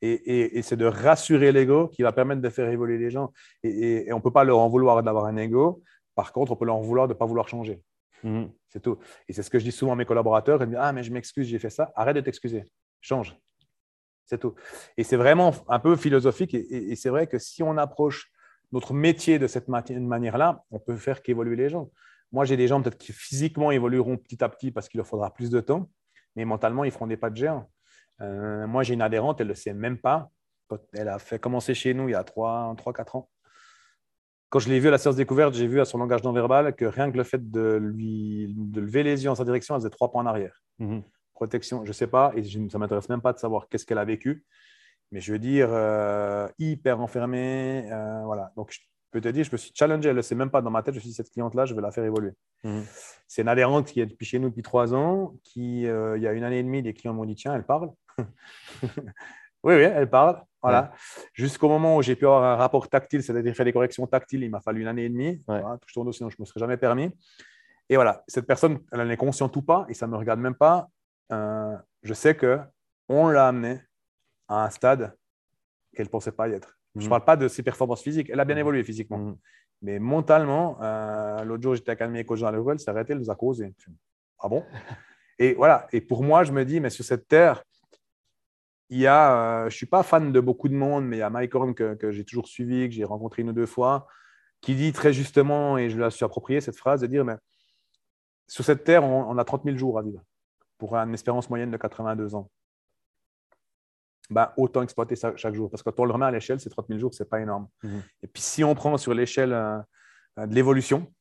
Et, c'est de rassurer l'ego qui va permettre de faire évoluer les gens. Et, on ne peut pas leur en vouloir d'avoir un ego. Par contre, on peut leur en vouloir de ne pas vouloir changer. Mhm. C'est tout. Et c'est ce que je dis souvent à mes collaborateurs. Ils me disent Ah, mais je m'excuse, j'ai fait ça. Arrête de t'excuser. Change. C'est tout. Et c'est vraiment un peu philosophique. Et, c'est vrai que si on approche notre métier de cette manière-là, on peut faire qu'évoluer les gens. Moi, j'ai des gens peut-être qui physiquement évolueront petit à petit parce qu'il leur faudra plus de temps, mais mentalement, ils feront des pas de géant. Euh, moi, j'ai une adhérente, elle ne le sait même pas. Elle a fait commencer chez nous il y a 3-4 ans. Quand je l'ai vue à la séance découverte, j'ai vu à son langage non verbal que rien que le fait de lui de lever les yeux en sa direction, elle faisait trois points en arrière. Mhm. Protection, je ne sais pas, et ça ne m'intéresse même pas de savoir qu'est-ce qu'elle a vécu. Mais je veux dire, euh, hyper enfermée. Euh, voilà. Donc, je peux te dire, je me suis challengé, elle ne le sait même pas dans ma tête. Je me suis dit, cette cliente-là, je vais la faire évoluer. Mhm. C'est une adhérente qui est depuis chez nous depuis trois ans, qui, il y a une année et demie, des clients m'ont dit, tiens, elle parle. oui, oui, elle parle. Voilà. Jusqu'au moment où j'ai pu avoir un rapport tactile, c'est-à-dire faire des corrections tactiles, il m'a fallu une année et demie. touche ton dos, sinon je ne me serais jamais permis. Et voilà, cette personne, elle en est consciente ou pas, et ça ne me regarde même pas. Euh, je sais qu'on l'a amenée à un stade qu'elle ne pensait pas y être. Je ne mhm. parle pas de ses performances physiques. Elle a bien mhm. évolué physiquement. Mhm. Mais mentalement, euh, l'autre jour, j'étais à Calmé Coach dans le elle s'est arrêtée, elle nous a causé. Ah bon? Et voilà. Et pour moi, je me dis, mais sur cette terre, il y a, euh, je ne suis pas fan de beaucoup de monde, mais il y a Mike Horn que, j'ai toujours suivi, que j'ai rencontré une ou deux fois, qui dit très justement, et je la suis approprié, cette phrase de dire mais, sur cette terre, on, a 30 000 jours à vivre pour une espérance moyenne de 82 ans. Ben, autant exploiter ça chaque jour. Parce que quand on le remet à l'échelle, c'est 30 000 jours, ce n'est pas énorme. Mhm. Et puis si on prend sur l'échelle euh, de l'évolution,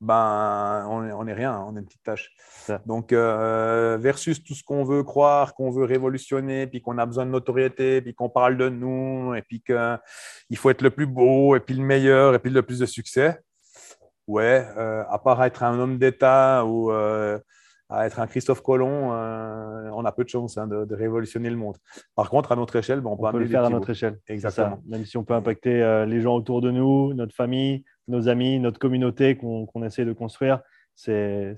ben, on n'est rien, on est une petite tâche. Donc, euh, versus tout ce qu'on veut croire, qu'on veut révolutionner, puis qu'on a besoin de notoriété, puis qu'on parle de nous, et puis qu'il faut être le plus beau, et puis le meilleur, et puis le plus de succès. Ouais, euh, à part être un homme d'État ou euh, à être un Christophe Colomb, on a peu de chance hein, de, révolutionner le monde. Par contre, à notre échelle, ben, on, peut, le faire à notre échelle. Exactement. Même si on peut impacter les gens autour de nous, notre famille, nos amis, notre communauté qu'on essaie de construire. C'est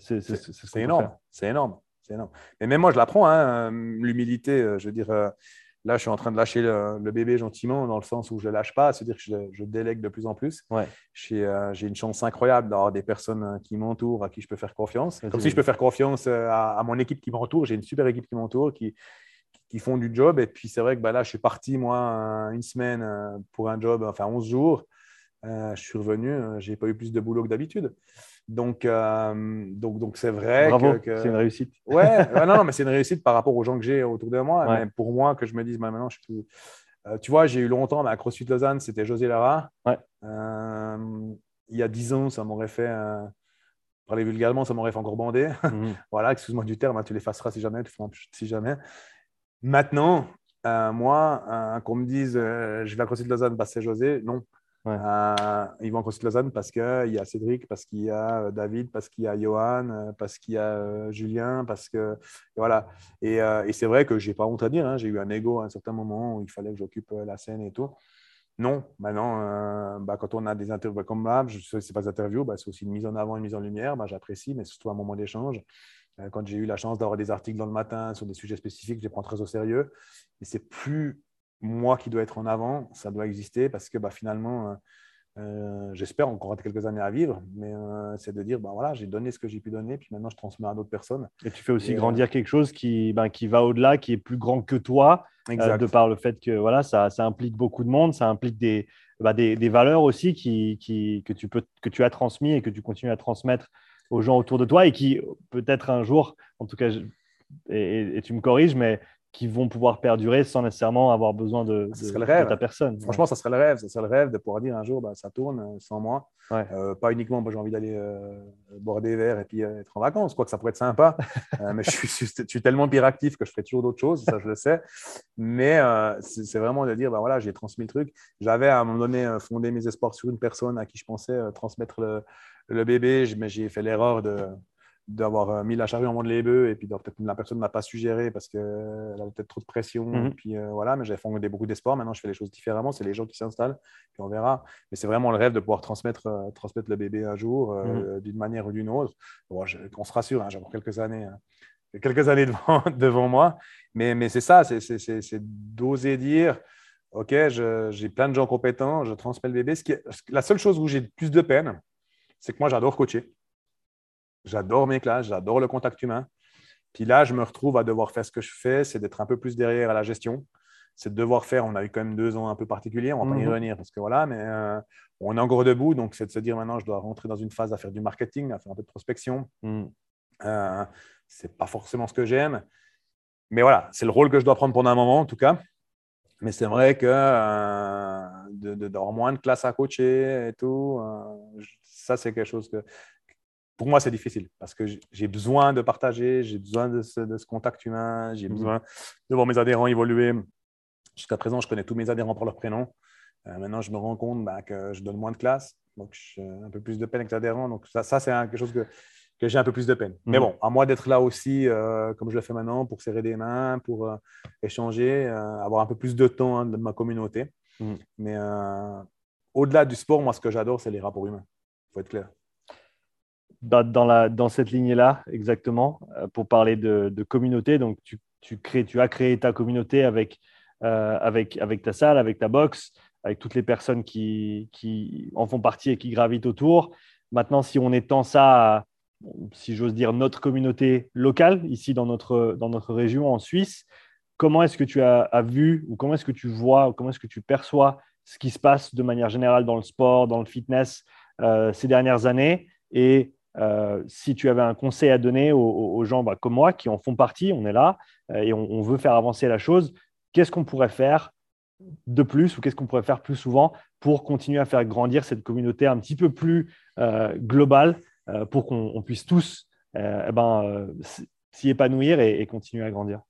énorme. C'est énorme. C'est énorme. Mais même moi, je l'apprends, hein, l'humilité. Euh, je veux dire, euh, là, je suis en train de lâcher le, bébé gentiment, dans le sens où je ne lâche pas, c'est-à-dire que je, délègue de plus en plus. Ouais. Euh, j'ai une chance incroyable d'avoir des personnes qui m'entourent, à qui je peux faire confiance. Comme si je peux faire confiance à, mon équipe qui m'entoure. J'ai une super équipe qui m'entoure, qui, qui font du job. Et puis, c'est vrai que bah, là, je suis parti, moi, une semaine pour un job, enfin 11 jours. Euh, je suis revenu, euh, j'ai pas eu plus de boulot que d'habitude. Donc, euh, donc, donc c'est vrai que, c'est une réussite. Ouais, non, mais c'est une réussite par rapport aux gens que j'ai autour de moi. Mais pour moi, que je me dise, bah, maintenant, je suis tu vois, j'ai eu longtemps à CrossFit Lausanne, c'était José Lara. Ouais. il y a dix ans, ça m'aurait fait, parler vulgairement, ça m'aurait fait encore bander. Mhm. voilà, excuse-moi du terme, hein, tu l'effaceras si jamais, tu feras si jamais. Maintenant, moi, qu'on me dise, je vais à CrossFit Lausanne, bah, c'est José, non. Euh, ils vont en CrossFit Lausanne parce qu'il y a Cédric, parce qu'il y a euh, David, parce qu'il y a Johan, euh, parce qu'il y a Julien, parce que voilà. Et, c'est vrai que j'ai pas honte à dire, hein, j'ai eu un ego à un certain moment où il fallait que j'occupe la scène et tout. Non, maintenant, bah, quand on a des interviews comme là, ce n'est pas des interviews, bah, c'est aussi une mise en avant, une mise en lumière. Bah, J'apprécie, mais surtout un moment d'échange. quand j'ai eu la chance d'avoir des articles dans le matin sur des sujets spécifiques, je les prends très au sérieux. Et c'est plus moi qui dois être en avant, ça doit exister parce que bah, finalement, euh, euh, j'espère encore quelques années à vivre, mais euh, c'est de dire, bah, voilà, j'ai donné ce que j'ai pu donner, puis maintenant je transmets à d'autres personnes. Et tu fais aussi grandir quelque chose qui, ben, qui va au-delà, qui est plus grand que toi, de par le fait que voilà, ça, ça, implique beaucoup de monde, ça implique des, bah, des, des, valeurs aussi qui, qui, que, tu peux, que tu as transmis et que tu continues à transmettre aux gens autour de toi et qui peut-être un jour, en tout cas, et, tu me corriges, mais qui vont pouvoir perdurer sans nécessairement avoir besoin de, ta personne. Franchement, ça serait le rêve. Ça serait le rêve de pouvoir dire un jour, bah, ça tourne euh, sans moi. Euh, pas uniquement, moi j'ai envie d'aller euh, boire des verres et puis être en vacances. Quoi que ça pourrait être sympa. mais je suis, je suis, tellement actif que je ferai toujours d'autres choses, ça je le sais. Mais c'est vraiment de dire, bah, voilà, j'ai transmis le truc. J'avais à un moment donné fondé mes espoirs sur une personne à qui je pensais transmettre le, le bébé, mais j'ai fait l'erreur de d'avoir euh, mis la charrue en monde les bœufs et puis peut-être la personne n'a pas su gérer parce qu'elle avait peut-être trop de pression. Mhm. puis euh, voilà, mais j'ai fondé beaucoup d'espoir. Maintenant, je fais les choses différemment. C'est les gens qui s'installent, puis on verra. Mais c'est vraiment le rêve de pouvoir transmettre, euh, transmettre le bébé un jour mhm. d'une manière ou d'une autre. Bon, on se rassure, hein, j'ai encore quelques années. Hein, quelques années devant, devant moi. Mais, mais c'est ça, c'est d'oser dire OK, j'ai plein de gens compétents, je transmets le bébé. Ce qui la seule chose où j'ai plus de peine, c'est que moi, j'adore coacher. J'adore mes classes, j'adore le contact humain. Puis là, je me retrouve à devoir faire ce que je fais, c'est d'être un peu plus derrière à la gestion. C'est de devoir faire, on a eu quand même deux ans un peu particuliers, on va pas y mhm. revenir parce que voilà, mais euh, on est encore debout, donc c'est de se dire maintenant, je dois rentrer dans une phase à faire du marketing, à faire un peu de prospection. Mm. Euh, c'est pas forcément ce que j'aime, mais voilà, c'est le rôle que je dois prendre pendant un moment en tout cas. Mais c'est vrai que euh, d'avoir moins de classes à coacher et tout, euh, ça c'est quelque chose que pour moi, c'est difficile parce que j'ai besoin de partager, j'ai besoin de ce, contact humain, j'ai mhm. besoin de voir mes adhérents évoluer. Jusqu'à présent, je connais tous mes adhérents par leur prénom. Euh, maintenant, je me rends compte bah, que je donne moins de classes, donc j'ai un peu plus de peine avec les adhérents. Donc, ça, ça c'est quelque chose que, que j'ai un peu plus de peine. Mais mhm. bon, à moi d'être là aussi, euh, comme je le fais maintenant, pour serrer des mains, pour euh, échanger, avoir un peu plus de temps hein, de ma communauté. Mhm. Mais au-delà du sport, moi, ce que j'adore, c'est les rapports humains. Il faut être clair dans, cette lignée-là, exactement, euh, pour parler de, communauté. Donc, tu, as créé ta communauté avec, euh, avec, ta salle, avec ta box, avec toutes les personnes qui, en font partie et qui gravitent autour. Maintenant, si on étend ça à, si j'ose dire, notre communauté locale, ici dans notre, dans notre région, en Suisse, comment est-ce que tu as, vu ou comment est-ce que tu vois ou comment est-ce que tu perçois ce qui se passe de manière générale dans le sport, dans le fitness euh, ces dernières années? Et euh, si tu avais un conseil à donner aux, gens bah, comme moi qui en font partie, on est là euh, et on, veut faire avancer la chose, qu'est-ce qu'on pourrait faire de plus ou qu'est-ce qu'on pourrait faire plus souvent pour continuer à faire grandir cette communauté un petit peu plus euh, globale pour qu'on puisse tous eh ben, s'y épanouir et, continuer à grandir?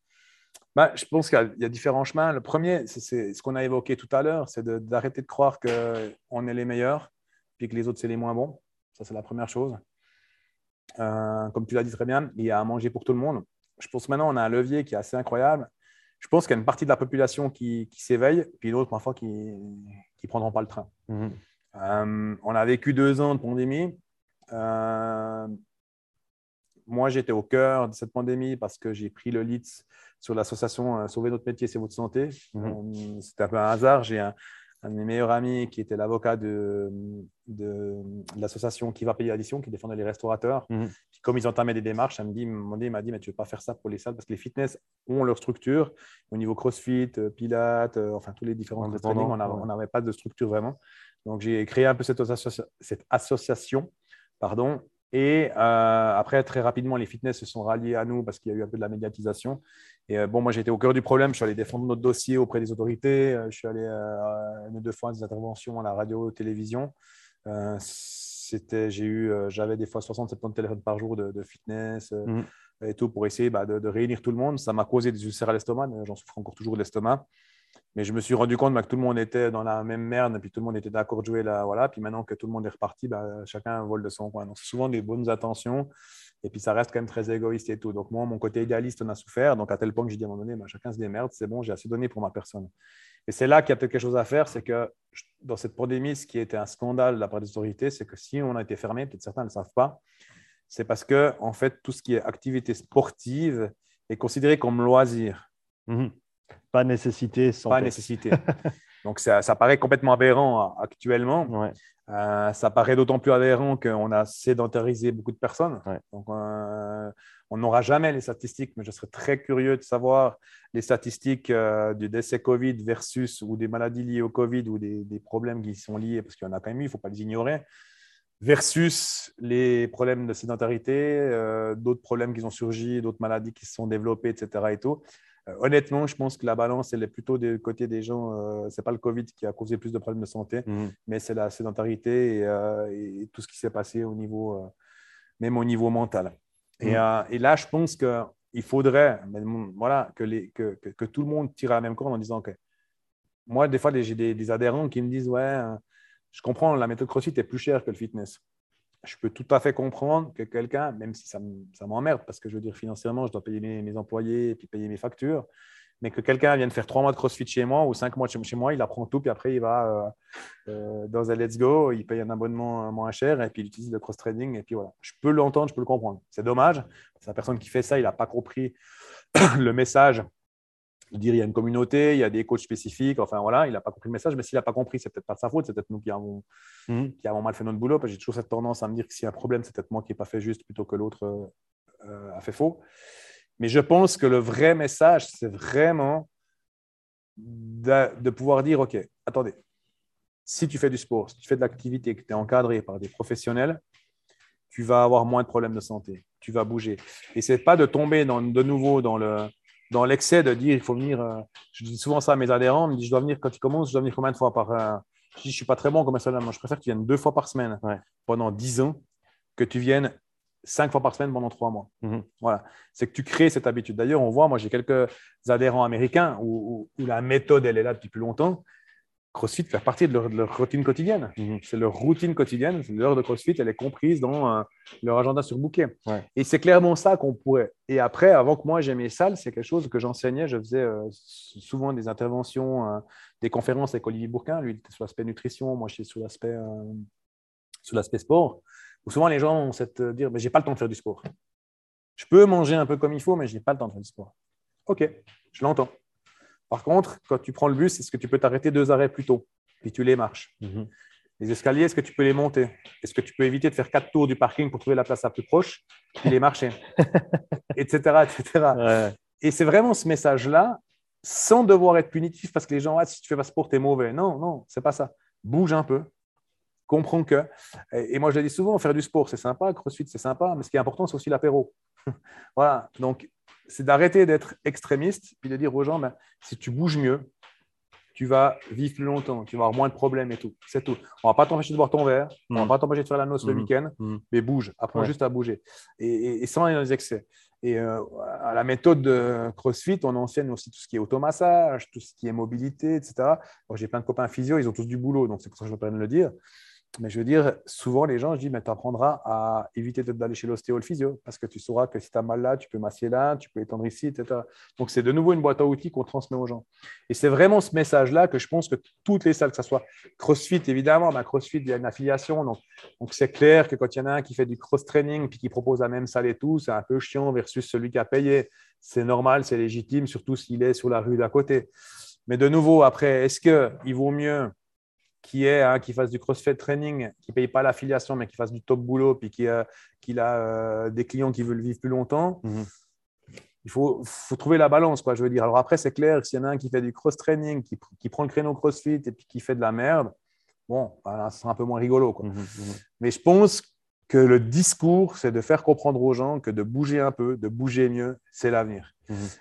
Bah, je pense qu'il y, a différents chemins. Le premier, c'est ce qu'on a évoqué tout à l'heure, c'est d'arrêter de, de, croire qu'on est les meilleurs, puis que les autres, c'est les moins bons. Ça, c'est la première chose. Euh, comme tu l'as dit très bien, il y a à manger pour tout le monde. Je pense maintenant on a un levier qui est assez incroyable. Je pense qu'il y a une partie de la population qui, s'éveille, puis d'autres parfois qui ne prendront pas le train. Mhm. Euh, on a vécu deux ans de pandémie. Euh, moi, j'étais au cœur de cette pandémie parce que j'ai pris le lead sur l'association Sauver notre métier, c'est votre santé. Mhm. C'était un peu un hasard. J'ai un, un de mes meilleurs amis qui était l'avocat de, de, l'association Qui va payer l'addition, qui défendait les restaurateurs. Mhm. comme ils entamaient des démarches, il m'a dit, mais tu ne veux pas faire ça pour les salles parce que les fitness ont leur structure. Au niveau CrossFit, euh, Pilates, euh, enfin tous les différents trainings, on n'avait pas de structure vraiment. Donc j'ai créé un peu cette, cette association pardon, et euh, après, très rapidement, les fitness se sont ralliés à nous parce qu'il y a eu un peu de la médiatisation. Et euh, bon, moi, j'étais au cœur du problème. Je suis allé défendre notre dossier auprès des autorités. Euh, je suis allé une ou deux fois à des interventions à la radio, télévision. c'était, j'ai eu, j'avais des fois 60-70 téléphones par jour de, fitness mmh. et tout pour essayer bah, de, de, réunir tout le monde. Ça m'a causé des ulcères à l'estomac. J'en souffre encore toujours de l'estomac. Mais je me suis rendu compte bah, que tout le monde était dans la même merde, puis tout le monde était d'accord de jouer là. Voilà. Puis maintenant que tout le monde est reparti, bah, chacun vole de son coin. Donc, c'est souvent des bonnes intentions, et puis ça reste quand même très égoïste et tout. Donc, moi, mon côté idéaliste on a souffert. Donc, à tel point que j'ai dit à un moment donné, bah, chacun se démerde, c'est bon, j'ai assez donné pour ma personne. Et c'est là qu'il y a quelque chose à faire, c'est que dans cette pandémie, ce qui était un scandale de la part des autorités, c'est que si on a été fermé, peut-être certains ne le savent pas, c'est parce que, en fait, tout ce qui est activité sportive est considéré comme loisir. Mmh pas nécessité. Sans pas nécessité. Donc, ça, paraît complètement aberrant actuellement. Euh, ça paraît d'autant plus aberrant qu'on a sédentarisé beaucoup de personnes. Donc, euh, on n'aura jamais les statistiques, mais je serais très curieux de savoir les statistiques euh, du décès Covid versus ou des maladies liées au Covid ou des, des problèmes qui sont liés, parce qu'il y en a quand même eu, il ne faut pas les ignorer. versus les problèmes de sédentarité, d'autres problèmes qui ont surgi, d'autres maladies qui se sont développées, etc. Et tout. Euh, honnêtement, je pense que la balance, elle est plutôt du côté des gens. Euh, c'est pas le Covid qui a causé plus de problèmes de santé, Mhm. mais c'est la sédentarité et, euh, et tout ce qui s'est passé au niveau, même au niveau mental. Et, Mhm. et là, je pense qu'il faudrait voilà, que, les, que, que, que tout le monde tire à la même corde en disant que moi, des fois, j'ai des, des adhérents qui me disent Ouais, je comprends, la méthode CrossFit est plus chère que le fitness. Je peux tout à fait comprendre que quelqu'un, même si ça m'emmerde, parce que je veux dire, financièrement, je dois payer mes, employés et puis payer mes factures, mais que quelqu'un vienne faire trois mois de CrossFit chez moi ou cinq mois de chez, moi, il apprend tout, puis après, il va euh, euh, dans un Let's Go, il paye un abonnement euh, moins cher et puis il utilise le cross-trading. Et puis voilà, je peux l'entendre, je peux le comprendre. C'est dommage. C'est la personne qui fait ça, il n'a pas compris le message dire il y a une communauté, il y a des coachs spécifiques, enfin voilà, il n'a pas compris le message, mais s'il n'a pas compris, c'est peut-être pas de sa faute, c'est peut-être nous qui avons, Mhm. qui avons mal fait notre boulot, j'ai toujours cette tendance à me dire que s'il y a un problème, c'est peut-être moi qui n'ai pas fait juste plutôt que l'autre euh, euh, a fait faux. Mais je pense que le vrai message, c'est vraiment de, de pouvoir dire, OK, attendez, si tu fais du sport, si tu fais de l'activité, que tu es encadré par des professionnels, tu vas avoir moins de problèmes de santé, tu vas bouger. Et c'est pas de tomber dans, de nouveau dans le dans l'excès de dire il faut venir. euh, je dis souvent ça à mes adhérents, on me dit je dois venir quand tu commences, je dois venir combien de fois par. euh, je dis je suis pas très bon comme ça, moi je préfère que tu viennes deux fois par semaine Ouais. pendant dix ans que tu viennes cinq fois par semaine pendant trois mois. Mhm. Voilà, c'est que tu crées cette habitude. D'ailleurs, on voit, moi j'ai quelques adhérents américains où, où- où la méthode elle est là depuis plus longtemps. CrossFit fait partie de leur, de leur routine quotidienne. Mhm. C'est leur routine quotidienne. L'heure de CrossFit, elle est comprise dans euh, leur agenda surbooké. Ouais. Et c'est clairement ça qu'on pourrait. Et après, avant que moi j'aie mes salles, c'est quelque chose que j'enseignais. Je faisais euh, souvent des interventions, euh, des conférences avec Olivier Bourquin. Lui, il était sur l'aspect nutrition. Moi, je suis sur l'aspect sur l'aspect sport. Où souvent les gens ont cette dire, mais j'ai pas le temps de faire du sport. Je peux manger un peu comme il faut, mais je n'ai pas le temps de faire du sport. Ok, je l'entends. Par contre, quand tu prends le bus, est-ce que tu peux t'arrêter deux arrêts plus tôt? Puis tu les marches. Mhm. Les escaliers, est-ce que tu peux les monter? Est-ce que tu peux éviter de faire quatre tours du parking pour trouver la place la plus proche? Puis les marcher Etc. etc. Ouais. Et c'est vraiment ce message-là, sans devoir être punitif parce que les gens, ah, si tu fais pas sport, tu es mauvais. Non, non, c'est pas ça. Bouge un peu. Comprends que. Et et moi, je le dis souvent, faire du sport, c'est sympa. CrossFit, c'est sympa. Mais ce qui est important, c'est aussi l'apéro. voilà. Donc, c'est d'arrêter d'être extrémiste, puis de dire aux gens, ben, si tu bouges mieux, tu vas vivre plus longtemps, tu vas avoir moins de problèmes et tout. C'est tout. On va pas t'empêcher de boire ton verre, on va Mhm. pas t'empêcher de faire la noce le Mhm. week-end, Mhm. mais bouge. Apprends Ouais. juste à bouger. Et, et- et sans aller dans les excès. Et euh, à la méthode de CrossFit, on enseigne aussi tout ce qui est automassage, tout ce qui est mobilité, etc. J'ai plein de copains physio, ils ont tous du boulot, donc c'est pour ça que je me permets de le dire. Mais je veux dire, souvent, les gens, je dis, mais tu apprendras à éviter d'aller chez l'ostéo, le physio, parce que tu sauras que si tu as mal là, tu peux masser là, tu peux étendre ici, etc. Donc, c'est de nouveau une boîte à outils qu'on transmet aux gens. Et c'est vraiment ce message-là que je pense que toutes les salles, que ce soit CrossFit, évidemment, mais CrossFit, il y a une affiliation. Donc c'est clair que quand il y en a un qui fait du cross-training puis qui propose la même salle et tout, c'est un peu chiant versus celui qui a payé. C'est normal, c'est légitime, surtout s'il est sur la rue d'à côté. Mais de nouveau, après, est-ce qu'il vaut mieux qui est hein, qui fasse du CrossFit training, qui ne paye pas l'affiliation, mais qui fasse du top boulot, puis qui, a- qu'il a euh, des clients qui veulent vivre plus longtemps. Mhm. Il faut, faut trouver la balance, quoi, je veux dire. Alors après, c'est clair s'il y en a un qui fait du cross-training, qui, qui prend le créneau CrossFit et puis qui fait de la merde, bon, voilà, ce sera un peu moins rigolo. Quoi. Mhm. Mhm. Mais je pense que le discours, c'est de faire comprendre aux gens que de bouger un peu, de bouger mieux, c'est l'avenir.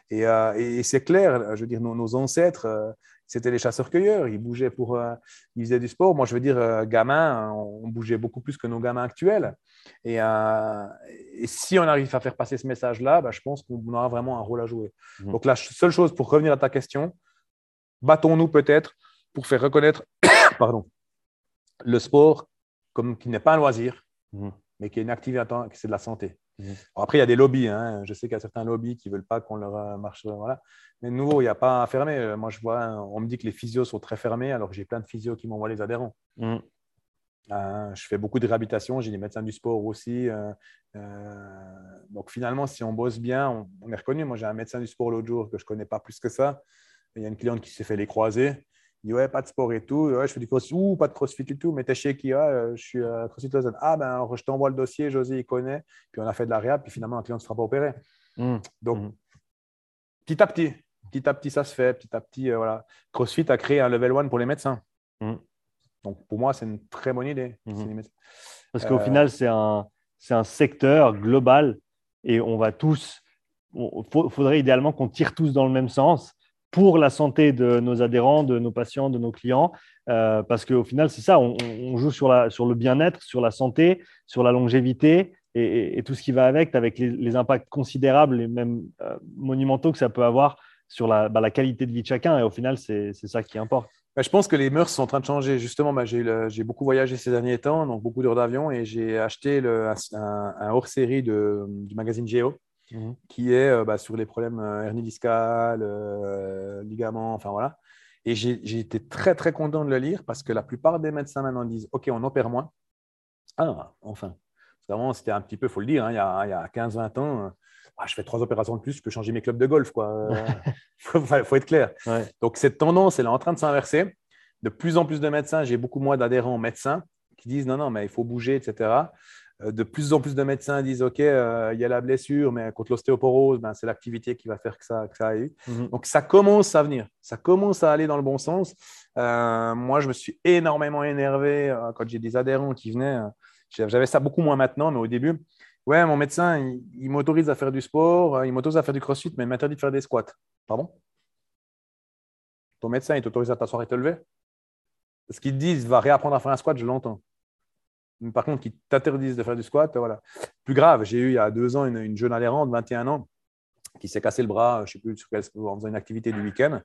Et, euh, et- et c'est clair, je veux dire, nos, nos ancêtres, euh, c'était les chasseurs-cueilleurs. Ils bougeaient pour. euh, ils faisaient du sport. Moi, je veux dire, euh, gamin, on bougeait beaucoup plus que nos gamins actuels. Et, euh, et si on arrive à faire passer ce message-là, bah, je pense qu'on aura vraiment un rôle à jouer. Mhm. Donc, la seule chose, pour revenir à ta question, battons-nous peut-être pour faire reconnaître pardon, le sport comme qui n'est pas un loisir, Mhm. mais qui est une activité, c'est de la santé. Après, il y a des lobbies. hein. Je sais qu'il y a certains lobbies qui ne veulent pas qu'on leur euh, marche. euh, Voilà. Mais de nouveau, il n'y a pas à fermer. Euh, Moi, je vois, hein, on me dit que les physios sont très fermés, alors que j'ai plein de physios qui m'envoient les adhérents. Mhm. Euh, je fais beaucoup de réhabilitation, j'ai des médecins du sport aussi. euh, euh, donc finalement, si on bosse bien, on, on est reconnu. Moi, j'ai un médecin du sport l'autre jour que je ne connais pas plus que ça. Il y a une cliente qui s'est fait les croiser. Il dit Ouais, pas de sport et tout. Ouais, je fais du crossfit. Ouh, pas de crossfit du tout. Mais t'es chez qui euh, Je suis à CrossFit Lausanne. Ah, ben alors je t'envoie le dossier. José, il connaît. Puis on a fait de la réhab. Puis finalement, la cliente ne sera pas opérée. Mhm. Donc, Mhm. petit à petit, petit à petit, ça se fait. Petit à petit, euh, voilà. CrossFit a créé un level 1 pour les médecins. Mhm. Donc, pour moi, c'est une très bonne idée. Parce qu'au final, c'est un, un secteur global et on va tous, il faudrait idéalement qu'on tire tous dans le même sens pour la santé de nos adhérents, de nos patients, de nos clients, euh, parce qu'au final, c'est ça, on, joue sur, le bien-être, sur la santé, sur la longévité et, tout ce qui va avec, avec les, impacts considérables et même euh, monumentaux que ça peut avoir sur la, bah, la, qualité de vie de chacun. Et au final, c'est ça qui importe. Bah, je pense que les mœurs sont en train de changer. Justement, bah, j'ai beaucoup voyagé ces derniers temps, donc beaucoup d'heures d'avion, et j'ai acheté le, un, hors-série du magazine Géo Mhm. qui est euh, bah, sur les problèmes euh, hernie discale, euh, ligaments, enfin voilà. Et j'ai été très très content de le lire parce que la plupart des médecins maintenant disent Ok, on opère moins. Ah, enfin. Vraiment, c'était un petit peu, il faut le dire, hein, il y a, a 15-20 ans, ah, je fais trois opérations de plus, je peux changer mes clubs de golf. Il faut, faut, être clair. Donc, cette tendance, elle est en train de s'inverser. De plus en plus de médecins, j'ai beaucoup moins d'adhérents médecins qui disent non, non, mais il faut bouger, etc. Euh, de plus en plus de médecins disent OK, euh, il y a la blessure, mais contre l'ostéoporose, ben, c'est l'activité qui va faire que ça, que ça aille. Mhm. Donc ça commence à venir, ça commence à aller dans le bon sens. Euh, moi, je me suis énormément énervé quand j'ai des adhérents qui venaient. J'avais ça beaucoup moins maintenant, mais au début, ouais, mon médecin, il, m'autorise à faire du sport, il m'autorise à faire du crossfit, mais il m'interdit de faire des squats. Pardon? Ton médecin, il t'autorise à t'asseoir et te lever? Ce qu'ils disent, va réapprendre à faire un squat, je l'entends par contre, qui t'interdisent de faire du squat, voilà. Plus grave, j'ai eu il y a deux ans une, jeune adhérente, 21 ans, qui s'est cassé le bras, je ne sais plus, en faisant une activité du week-end.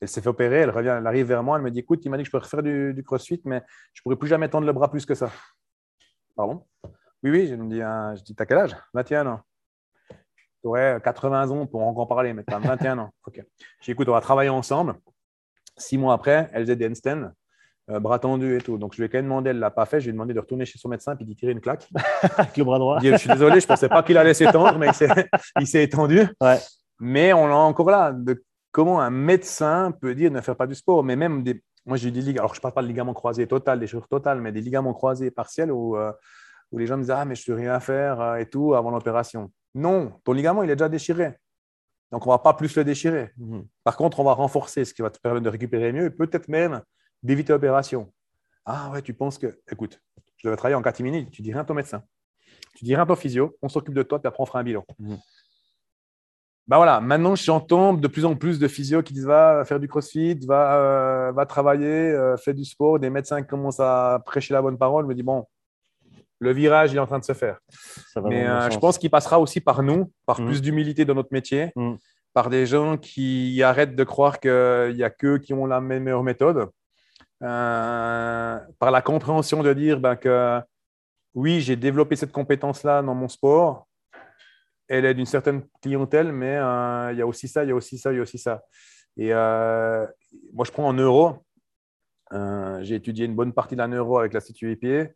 Elle s'est fait opérer, elle revient, elle arrive vers moi, elle me dit Écoute, il m'a dit que je peux refaire du, crossfit, mais je ne pourrais plus jamais tendre le bras plus que ça. Pardon? Oui, oui, je me dis, hein, je T'as quel âge? 21 ans. Tu aurais 80 ans pour en parler, mais tu as 21 ans. Ok. J'ai Écoute, on va travailler ensemble. Six mois après, elle faisait des handstands. Euh, bras tendu et tout. Donc, je lui ai quand même demandé, elle ne l'a pas fait. Je lui ai demandé de retourner chez son médecin et d'y tirer une claque. Avec le bras droit. Je, suis désolé, je ne pensais pas qu'il allait s'étendre, mais il s'est étendu. Mais on l'a encore là. De comment un médecin peut dire ne faire pas du sport. Mais même des. Moi, j'ai eu des ligaments. Alors, je ne parle pas de ligaments croisés total, des cheveux totales, mais des ligaments croisés partiels où, euh, où les gens me disent Ah, mais je ne peux rien faire euh, et tout avant l'opération. Non, ton ligament, il est déjà déchiré. Donc, on ne va pas plus le déchirer. Mhm. Par contre, on va renforcer ce qui va te permettre de récupérer mieux et peut-être même d'éviter l'opération. Ah ouais, tu penses que, écoute, je devais travailler en catimini, tu dis rien à ton médecin, tu dis rien à ton physio, on s'occupe de toi, puis après on fera un bilan. Ben Bah voilà, maintenant j'entends de plus en plus de physio qui disent va faire du crossfit, va, euh, va travailler, euh, fais du sport. Des médecins qui commencent à prêcher la bonne parole, me disent bon, le virage il est en train de se faire. Mais euh, je pense qu'il passera aussi par nous, par mhm. plus d'humilité dans notre métier, mhm. par des gens qui arrêtent de croire qu'il n'y a qu'eux qui ont la meilleure méthode. Euh, par la compréhension de dire ben, que oui, j'ai développé cette compétence-là dans mon sport. Elle est d'une certaine clientèle, mais euh, il y a aussi ça, il y a aussi ça, il y a aussi ça. Et euh, moi, je prends en euros. j'ai étudié une bonne partie d'un euro avec l'Institut EPA.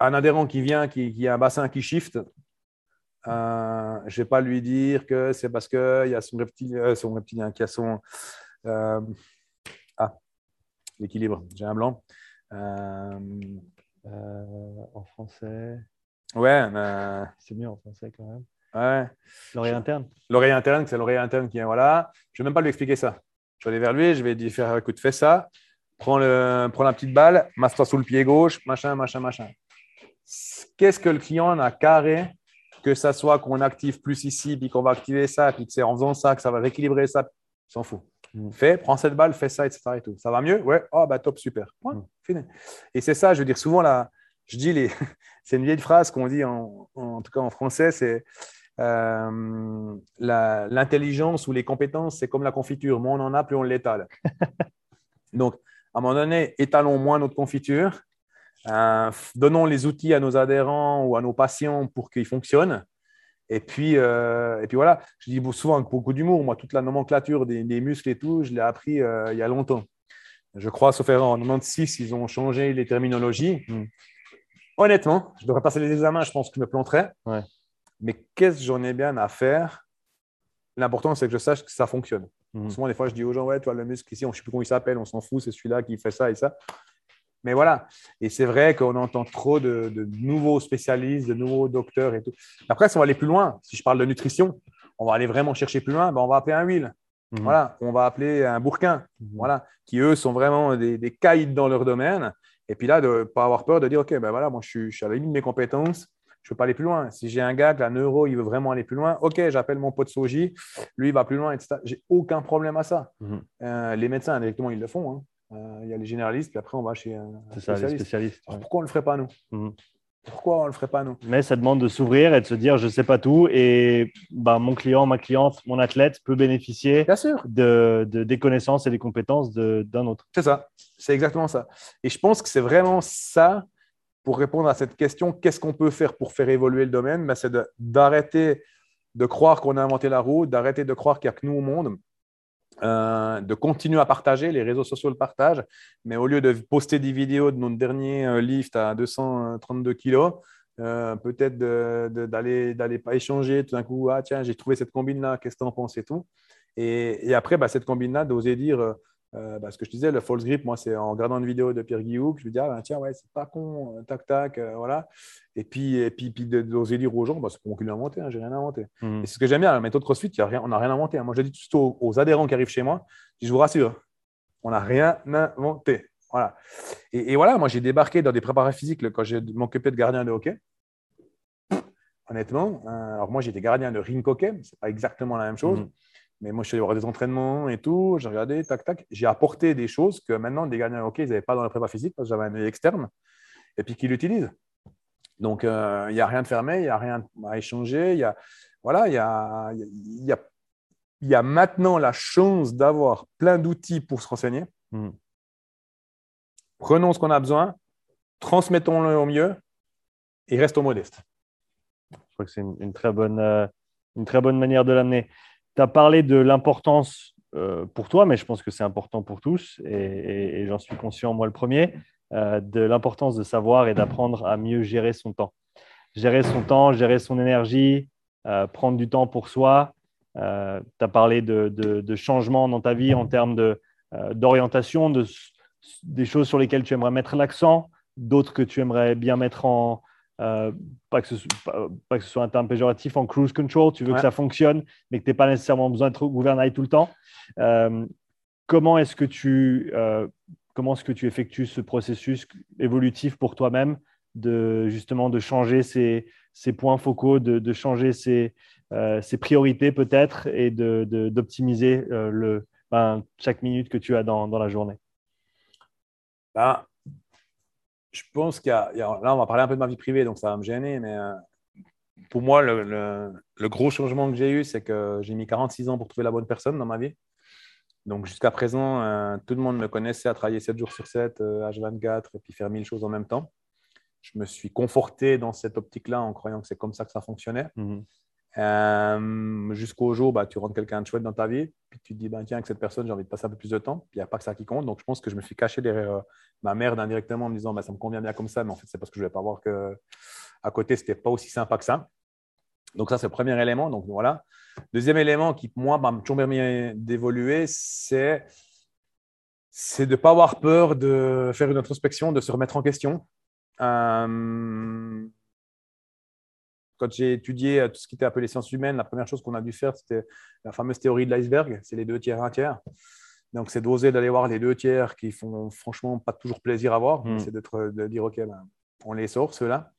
Un adhérent qui vient, qui, a un bassin qui shift, je ne vais pas lui dire que c'est parce qu'il y a son, son reptilien qui a son, l'équilibre. J'ai un blanc. Euh, euh, en français. Ouais. C'est mieux en français quand même. Ouais. L'oreille interne. L'oreille interne, c'est l'oreille interne qui est voilà. Je ne vais même pas lui expliquer ça. Je vais aller vers lui, je vais lui faire écoute, fais ça, prends, le, prends la petite balle, masse-toi sous le pied gauche, machin, machin, machin. Qu'est-ce que le client a carré que ça soit qu'on active plus ici, puis qu'on va activer ça, puis que c'est en faisant ça que ça va rééquilibrer ça, s'en fout. Mm. Fais, prends cette balle, fais ça, etc. Et tout. Ça va mieux? Ouais, oh, bah top, super. Mm. fini. Et c'est ça, je veux dire, souvent, là, je dis, les... c'est une vieille phrase qu'on dit, en, en, tout cas en français, c'est euh, l'intelligence ou les compétences, c'est comme la confiture. Moins on en a, plus on l'étale. Donc, à un moment donné, étalons moins notre confiture. Euh, donnons les outils à nos adhérents ou à nos patients pour qu'ils fonctionnent. Et puis, euh, et puis voilà, je dis souvent avec beaucoup d'humour, moi, toute la nomenclature des, muscles et tout, je l'ai appris euh, il y a longtemps. Je crois, sauf erreur, en 96, ils ont changé les terminologies. Hmm. Honnêtement, je devrais passer les examens, je pense que je me planterais. Mais qu'est-ce que j'en ai bien à faire? L'important, c'est que je sache que ça fonctionne. Hmm. Souvent, des fois, je dis aux gens, ouais, toi, le muscle ici, on ne sait plus comment il s'appelle, on s'en fout, c'est celui-là qui fait ça et ça. Mais voilà, et c'est vrai qu'on entend trop de, nouveaux spécialistes, de nouveaux docteurs et tout. Après, si on va aller plus loin, si je parle de nutrition, on va aller vraiment chercher plus loin, ben on va appeler un huile. Mhm. Voilà, on va appeler un bourquin, mhm. voilà, qui eux sont vraiment des, des caïds dans leur domaine. Et puis là, de ne pas avoir peur de dire, OK, ben voilà, moi, je suis, je suis à la limite de mes compétences je ne peux pas aller plus loin. Si j'ai un gars, que la neuro, il veut vraiment aller plus loin, ok, j'appelle mon pote Soji, lui, il va plus loin, etc. J'ai aucun problème à ça. Mhm. Euh, les médecins, directement, ils le font. Hein. Euh, il y a les généralistes, puis après, on va chez un spécialiste. pourquoi on ne le ferait pas, nous? Mhm. Pourquoi on ne le ferait pas, nous? Mais ça demande de s'ouvrir et de se dire, je ne sais pas tout. Et ben, mon client, ma cliente, mon athlète peut bénéficier De, de, des connaissances et des compétences d'un autre. C'est ça. C'est exactement ça. Et je pense que c'est vraiment ça pour répondre à cette question, qu'est-ce qu'on peut faire pour faire évoluer le domaine? Ben, C'est d'arrêter de, croire qu'on a inventé la roue, d'arrêter de croire qu'il n'y a que nous au monde, euh, de continuer à partager, les réseaux sociaux le partagent, mais au lieu de poster des vidéos de notre dernier euh, lift à 232 kilos, euh, peut-être d'aller d'aller pas échanger tout d'un coup, ah tiens, j'ai trouvé cette combine-là, qu'est-ce que tu en penses et tout. Et, après, bah, cette combine-là, d'oser dire, euh, bah, ce que je disais, le false grip, moi, c'est en regardant une vidéo de Pierre Guillaume que je me dis, ah, ben, tiens, ouais, c'est pas con, euh, tac, tac, euh, voilà. Et puis, et puis, puis d'oser dire aux gens, bah, c'est pour moi qui l'ai inventé, hein, j'ai rien inventé. Mhm. Et c'est ce que j'aime bien, la méthode CrossFit, y a rien, on n'a rien inventé. Hein. Moi, je dis tout aux, aux, adhérents qui arrivent chez moi, je vous rassure, on n'a rien inventé. Voilà. Et, voilà, moi, j'ai débarqué dans des préparats physiques quand j'ai m'occupé de gardien de hockey. Honnêtement, alors moi, j'étais gardien de ring hockey, c'est pas exactement la même chose. Mhm. Mais moi, je suis allé voir des entraînements et tout. J'ai regardé, tac, tac. J'ai apporté des choses que maintenant, des gardiens OK, ils n'avaient pas dans la prépa physique parce que j'avais un œil externe et puis qu'ils l'utilisent. Donc, euh, il n'y a rien de fermé, il n'y a rien à échanger. Il y a, voilà, il y a, y, a, y a maintenant la chance d'avoir plein d'outils pour se renseigner. Hmm. Prenons ce qu'on a besoin, transmettons-le au mieux et restons modestes. Je crois que c'est une, très bonne, euh, une très bonne manière de l'amener tu as parlé de l'importance euh, pour toi, mais je pense que c'est important pour tous, et, j'en suis conscient, moi le premier, euh, de l'importance de savoir et d'apprendre à mieux gérer son temps. Gérer son temps, gérer son énergie, euh, prendre du temps pour soi. tu as parlé de, changements dans ta vie en termes d'orientation, de, des choses sur lesquelles tu aimerais mettre l'accent, d'autres que tu aimerais bien mettre en, euh, pas, que ce, pas, que ce, soit un terme péjoratif, en cruise control, tu veux que ça fonctionne, mais que tu n'aies pas nécessairement besoin de gouvernail tout le temps. Euh, comment est-ce que tu euh, comment est-ce que tu effectues ce processus évolutif pour toi-même de justement de changer ces, ces points focaux, de, de changer ces, ces priorités peut-être et d'optimiser de, le ben, chaque minute que tu as dans, dans la journée? Ben, je pense qu'il y, a, là, on va parler un peu de ma vie privée, donc ça va me gêner, mais euh, pour moi, le, gros changement que j'ai eu, c'est que j'ai mis 46 ans pour trouver la bonne personne dans ma vie. Donc jusqu'à présent, euh, tout le monde me connaissait à travailler 7 jours sur 7, H24, euh, et puis faire mille choses en même temps. Je me suis conforté dans cette optique-là en croyant que c'est comme ça que ça fonctionnait. Mhm. Euh, jusqu'au jour, bah, tu rentres quelqu'un de chouette dans ta vie, puis tu te dis, bah, tiens, avec cette personne, j'ai envie de passer un peu plus de temps, puis il n'y a pas que ça qui compte. Donc, je pense que je me suis caché derrière euh, ma mère indirectement en me disant, bah, ça me convient bien comme ça, mais en fait, c'est parce que je ne vais pas voir que à côté, ce n'était pas aussi sympa que ça. Donc, ça, c'est le premier élément. Donc, voilà. Deuxième élément qui, moi, m'a toujours permis d'évoluer, c'est c'est de ne pas avoir peur de faire une introspection, de se remettre en question. Euh, quand j'ai étudié euh, tout ce qui était appelé sciences humaines, la première chose qu'on a dû faire, c'était la fameuse théorie de l'iceberg. C'est les deux tiers, un tiers. Donc, c'est d'oser d'aller voir les deux tiers qui font franchement pas toujours plaisir à voir. Hmm. C'est de dire, OK, ben, on les sort, ceux-là.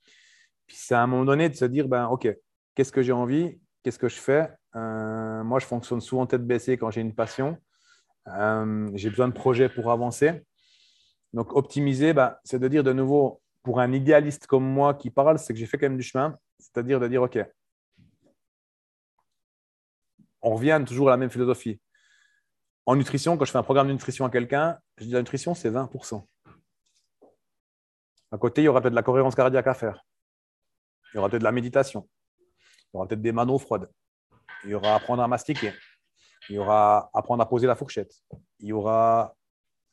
Puis c'est à un moment donné de se dire, ben, OK, qu'est-ce que j'ai envie? Qu'est-ce que je fais? Euh, Moi, je fonctionne souvent tête baissée quand j'ai une passion. Euh, j'ai besoin de projets pour avancer. Donc, optimiser, ben, c'est de dire de nouveau, pour un idéaliste comme moi qui parle, c'est que j'ai fait quand même du chemin. C'est-à-dire de dire, OK, on revient toujours à la même philosophie. En nutrition, quand je fais un programme de nutrition à quelqu'un, je dis la nutrition, c'est 20%. À côté, il y aura peut-être de la cohérence cardiaque à faire. Il y aura peut-être de la méditation. Il y aura peut-être des manos froides. Il y aura apprendre à mastiquer. Il y aura apprendre à poser la fourchette. Il y aura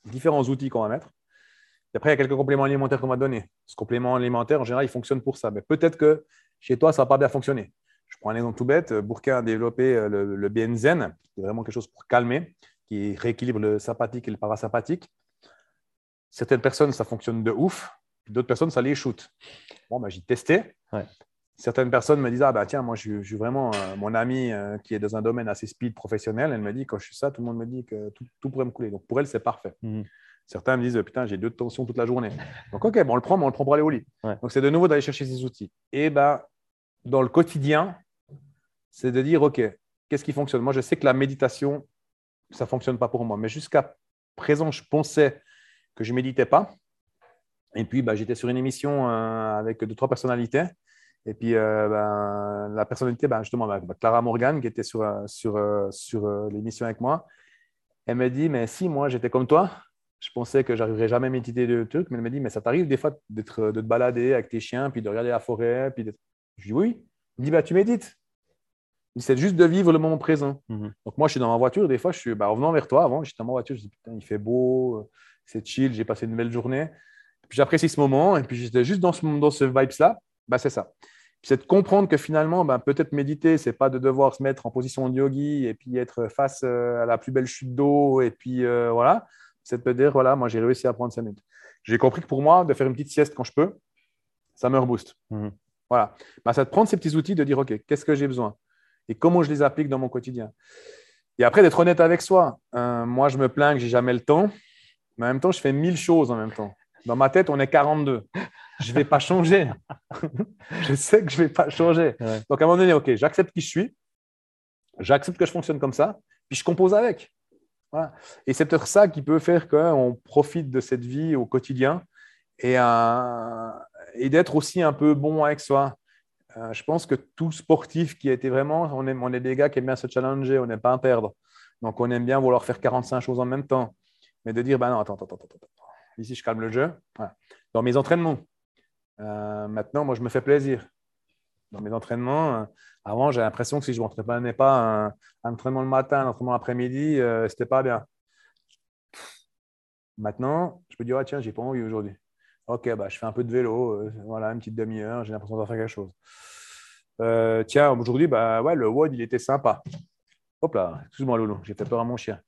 différents outils qu'on va mettre. Et après, il y a quelques compléments alimentaires qu'on va donner. Ce complément alimentaire, en général, il fonctionne pour ça. Mais peut-être que chez toi, ça va pas bien fonctionner. Je prends un exemple tout bête. Bourquin a développé euh, le, le qui est vraiment quelque chose pour calmer, qui rééquilibre le sympathique et le parasympathique. Certaines personnes, ça fonctionne de ouf. D'autres personnes, ça les shoot. Bon, ben, j'ai testé. Certaines personnes me disent Ah, bah, tiens, moi, je, suis vraiment euh, mon ami euh, qui est dans un domaine assez speed professionnel. Elle me dit Quand je suis ça, tout le monde me dit que tout, pourrait me couler. Donc, pour elle, c'est parfait. Mhm. Certains me disent Putain, j'ai deux tensions toute la journée. Donc, OK, bon, on le prend, mais on le prend pour aller au lit. Donc, c'est de nouveau d'aller chercher ces outils. Et ben, dans le quotidien, c'est de dire OK, qu'est-ce qui fonctionne? Moi, je sais que la méditation, ça ne fonctionne pas pour moi. Mais jusqu'à présent, je pensais que je ne méditais pas. Et puis, bah, j'étais sur une émission euh, avec deux, trois personnalités. Et puis, euh, ben, la personnalité, ben, justement, bah, Clara Morgan, qui était sur, euh, sur, sur l'émission avec moi, elle me dit Mais si moi, j'étais comme toi, je pensais que j'arriverais jamais à méditer de trucs. Mais elle me dit Mais ça t'arrive des fois d'être, de te balader avec tes chiens, puis de regarder la forêt. Puis Je dis Oui. Elle me dit bah, Tu médites. C'est juste de vivre le moment présent. Mhm. Donc, moi, je suis dans ma voiture. Des fois, je suis bah, en venant vers toi. Avant, j'étais dans ma voiture. Je dis Putain, il fait beau, c'est chill, j'ai passé une belle journée. Puis j'apprécie ce moment. Et puis j'étais juste dans ce, dans ce vibes-là. Bah, c'est ça. c'est de comprendre que finalement, bah, peut-être méditer, c'est pas de devoir se mettre en position de yogi et puis être face euh, à la plus belle chute d'eau. Et puis euh, voilà. C'est de dire voilà, moi, j'ai réussi à prendre 5 minutes. J'ai compris que pour moi, de faire une petite sieste quand je peux, ça me rebooste. Mhm. Voilà. Bah, c'est de prendre ces petits outils, de dire OK, qu'est-ce que j'ai besoin? Et comment je les applique dans mon quotidien? Et après, d'être honnête avec soi. Euh, moi, je me plains que j'ai jamais le temps, mais en même temps, je fais mille choses en même temps. Dans ma tête, on est 42. Je ne vais pas changer. je sais que je ne vais pas changer. Donc, à un moment donné, OK, j'accepte qui je suis. J'accepte que je fonctionne comme ça. Puis, je compose avec. Et c'est peut-être ça qui peut faire qu'on profite de cette vie au quotidien et, euh, et d'être aussi un peu bon avec soi. Euh, je pense que tout sportif qui a été vraiment, on est, on est des gars qui aiment bien se challenger, on n'aime pas perdre. Donc, on aime bien vouloir faire 45 choses en même temps. Mais de dire, ben non, attends, attends, attends, attends. Ici, je calme le jeu. Dans mes entraînements, euh, maintenant, moi, je me fais plaisir. Dans mes entraînements, euh, avant, j'ai l'impression que si je ne m'entraînais pas un, entraînement le matin, un entraînement l'après-midi, ce n'était pas bien. Maintenant, je peux dire, ah, tiens, j'ai pas envie aujourd'hui. Ok, bah, je fais un peu de vélo, euh, voilà, une petite demi-heure, j'ai l'impression de faire quelque chose. Euh, tiens, aujourd'hui, bah, ouais, le WOD, il était sympa. Hop là, excuse-moi, Loulou, j'ai fait peur à mon chien.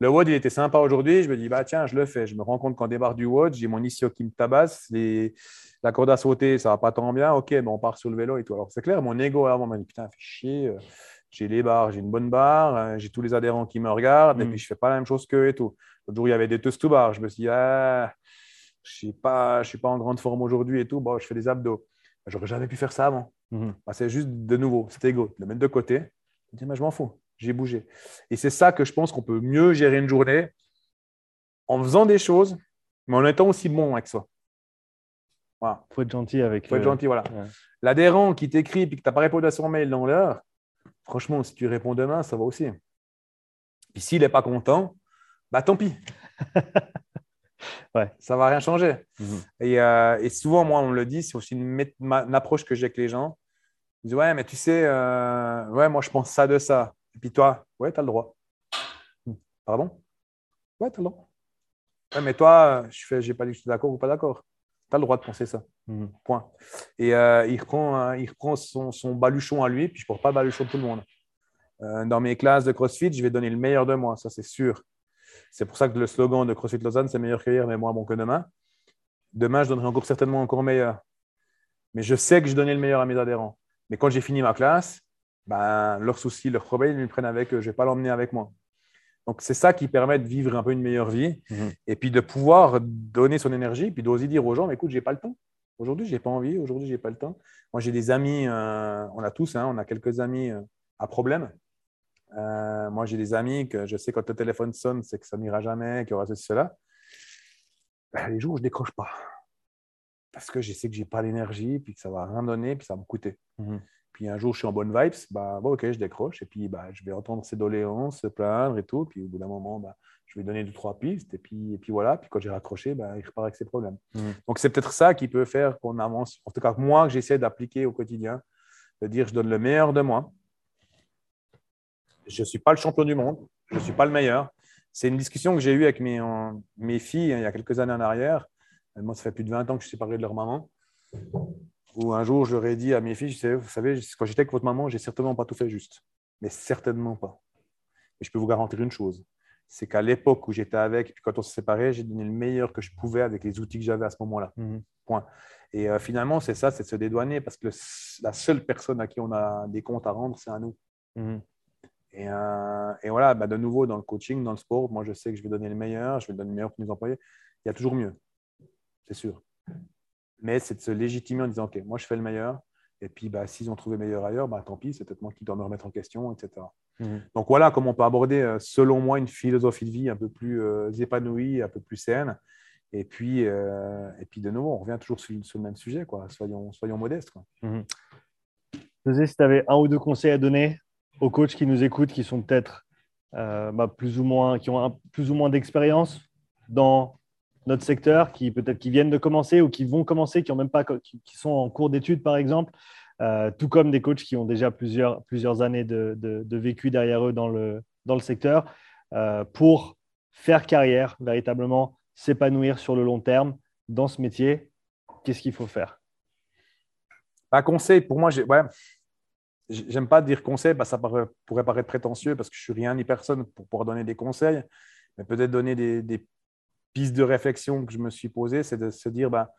Le WOD, il était sympa aujourd'hui. Je me dis, bah, tiens, je le fais. Je me rends compte qu'en débarre du WOD, j'ai mon ischio qui me tabasse. La corde à sauter, ça va pas tant bien. Ok, bon, on part sur le vélo et tout. Alors, c'est clair, mon ego avant m'a dit, putain, fait chier. Euh, j'ai les barres, j'ai une bonne barre, j'ai tous les adhérents qui me regardent et mm. puis je fais pas la même chose qu'eux et tout. L'autre jour, il y avait des tests to bar. Je me suis dit, ah, je ne suis, pas, suis pas en grande forme aujourd'hui et tout, bon, je fais des abdos. J'aurais jamais pu faire ça avant. Mhm. Bah, c'est juste de nouveau, c'est égo, le mettre de côté. Je dis, je m'en fous, j'ai bougé. Et c'est ça que je pense qu'on peut mieux gérer une journée en faisant des choses, mais en étant aussi bon avec soi. Voilà. faut être gentil avec. faut être gentil, voilà. L'adhérent qui t'écrit et que tu n'as pas répondu à son mail dans l'heure, franchement, si tu réponds demain, ça va aussi. Puis s'il n'est pas content, bah tant pis. ouais. ça va rien changer. Mhm. Euh, et, souvent, moi, on me le dit, c'est aussi une, approche que j'ai avec les gens. Ils disent, ouais, mais tu sais, euh, ouais, moi, je pense ça de ça. Et puis toi, ouais, tu as le droit. Hmm. Pardon? Ouais, tu as le droit. Ouais, mais toi, je n'ai pas dit que je suis d'accord ou pas d'accord. Tu as le droit de penser ça. Mhm. Point. Et euh, il reprend, il reprend son, son, baluchon à lui, puis je ne porte pas le baluchon de tout le monde. dans mes classes de CrossFit, je vais donner le meilleur de moi, ça c'est sûr. C'est pour ça que le slogan de CrossFit Lausanne, c'est meilleur qu'hier, mais moins bon que demain. Demain, je donnerai encore certainement encore meilleur. Mais je sais que je donnais le meilleur à mes adhérents. Mais quand j'ai fini ma classe, ben, leurs soucis, leurs problèmes, ils me prennent avec eux. Je ne vais pas l'emmener avec moi. Donc, c'est ça qui permet de vivre un peu une meilleure vie mhm. et puis de pouvoir donner son énergie, puis d'oser dire aux gens, écoute, je n'ai pas le temps. Aujourd'hui, je n'ai pas envie. Aujourd'hui, je n'ai pas le temps. Moi, j'ai des amis, euh, on a tous, hein, on a quelques amis euh, à problème. Euh, moi, j'ai des amis que je sais quand le téléphone sonne, c'est que ça n'ira jamais, qu'il y aura ceci, cela. Ben, les jours où je ne décroche pas, parce que je sais que je n'ai pas l'énergie, puis que ça ne va rien donner, puis ça va me coûter. Mhm. Puis un jour, je suis en bonne vibes, bah, ok, je décroche, et puis bah, je vais entendre ses doléances, se plaindre et tout. Puis au bout d'un moment, bah, je vais donner deux, trois pistes, et puis, et puis voilà. Puis quand j'ai raccroché, bah, il repart avec ses problèmes. Mhm. Donc c'est peut-être ça qui peut faire qu'on avance. En tout cas, moi, que j'essaie d'appliquer au quotidien, de dire je donne le meilleur de moi je ne suis pas le champion du monde, je ne suis pas le meilleur. C'est une discussion que j'ai eue avec mes, mes filles hein, il y a quelques années en arrière. Moi, ça fait plus de 20 ans que je suis séparé de leur maman. Où un jour, je leur ai dit à mes filles, vous savez, quand j'étais avec votre maman, j'ai certainement pas tout fait juste. Mais certainement pas. Et je peux vous garantir une chose, c'est qu'à l'époque où j'étais avec, puis quand on s'est séparés, j'ai donné le meilleur que je pouvais avec les outils que j'avais à ce moment-là. Mhm. Point. Et euh, finalement, c'est ça, c'est de se dédouaner parce que la seule personne à qui on a des comptes à rendre, c'est à nous. Mhm. Et, euh, et voilà, bah, de nouveau, dans le coaching, dans le sport, moi, je sais que je vais donner le meilleur, je vais donner le meilleur pour mes employés. Il y a toujours mieux, c'est sûr. Mais c'est de se légitimer en disant, OK, moi, je fais le meilleur. Et puis, bah, s'ils ont trouvé meilleur ailleurs, bah, tant pis, c'est peut-être moi qui dois me remettre en question, etc. Mhm. Donc voilà comment on peut aborder, euh, selon moi, une philosophie de vie un peu plus euh, épanouie, un peu plus saine. Et puis, euh, et puis de nouveau, on revient toujours sur, le même sujet. Quoi. Soyons, soyons modestes. Quoi. Mhm. si tu avais un ou deux conseils à donner aux coachs qui nous écoutent, qui sont peut-être bah, plus ou moins, qui ont un, plus ou moins d'expérience dans notre secteur, qui peut-être qui viennent de commencer ou qui vont commencer, qui ont même pas, qui, sont en cours d'études par exemple, euh, tout comme des coachs qui ont déjà plusieurs, plusieurs années de, de, vécu derrière eux dans le, dans le secteur, euh, pour faire carrière, véritablement s'épanouir sur le long terme dans ce métier, qu'est-ce qu'il faut faire? Un conseil, pour moi, ouais, j'aime pas dire conseil, bah, ça pourrait paraître prétentieux parce que je suis rien ni personne pour pouvoir donner des conseils, mais peut-être donner des, pistes de réflexion que je me suis posée, c'est de se dire, bah,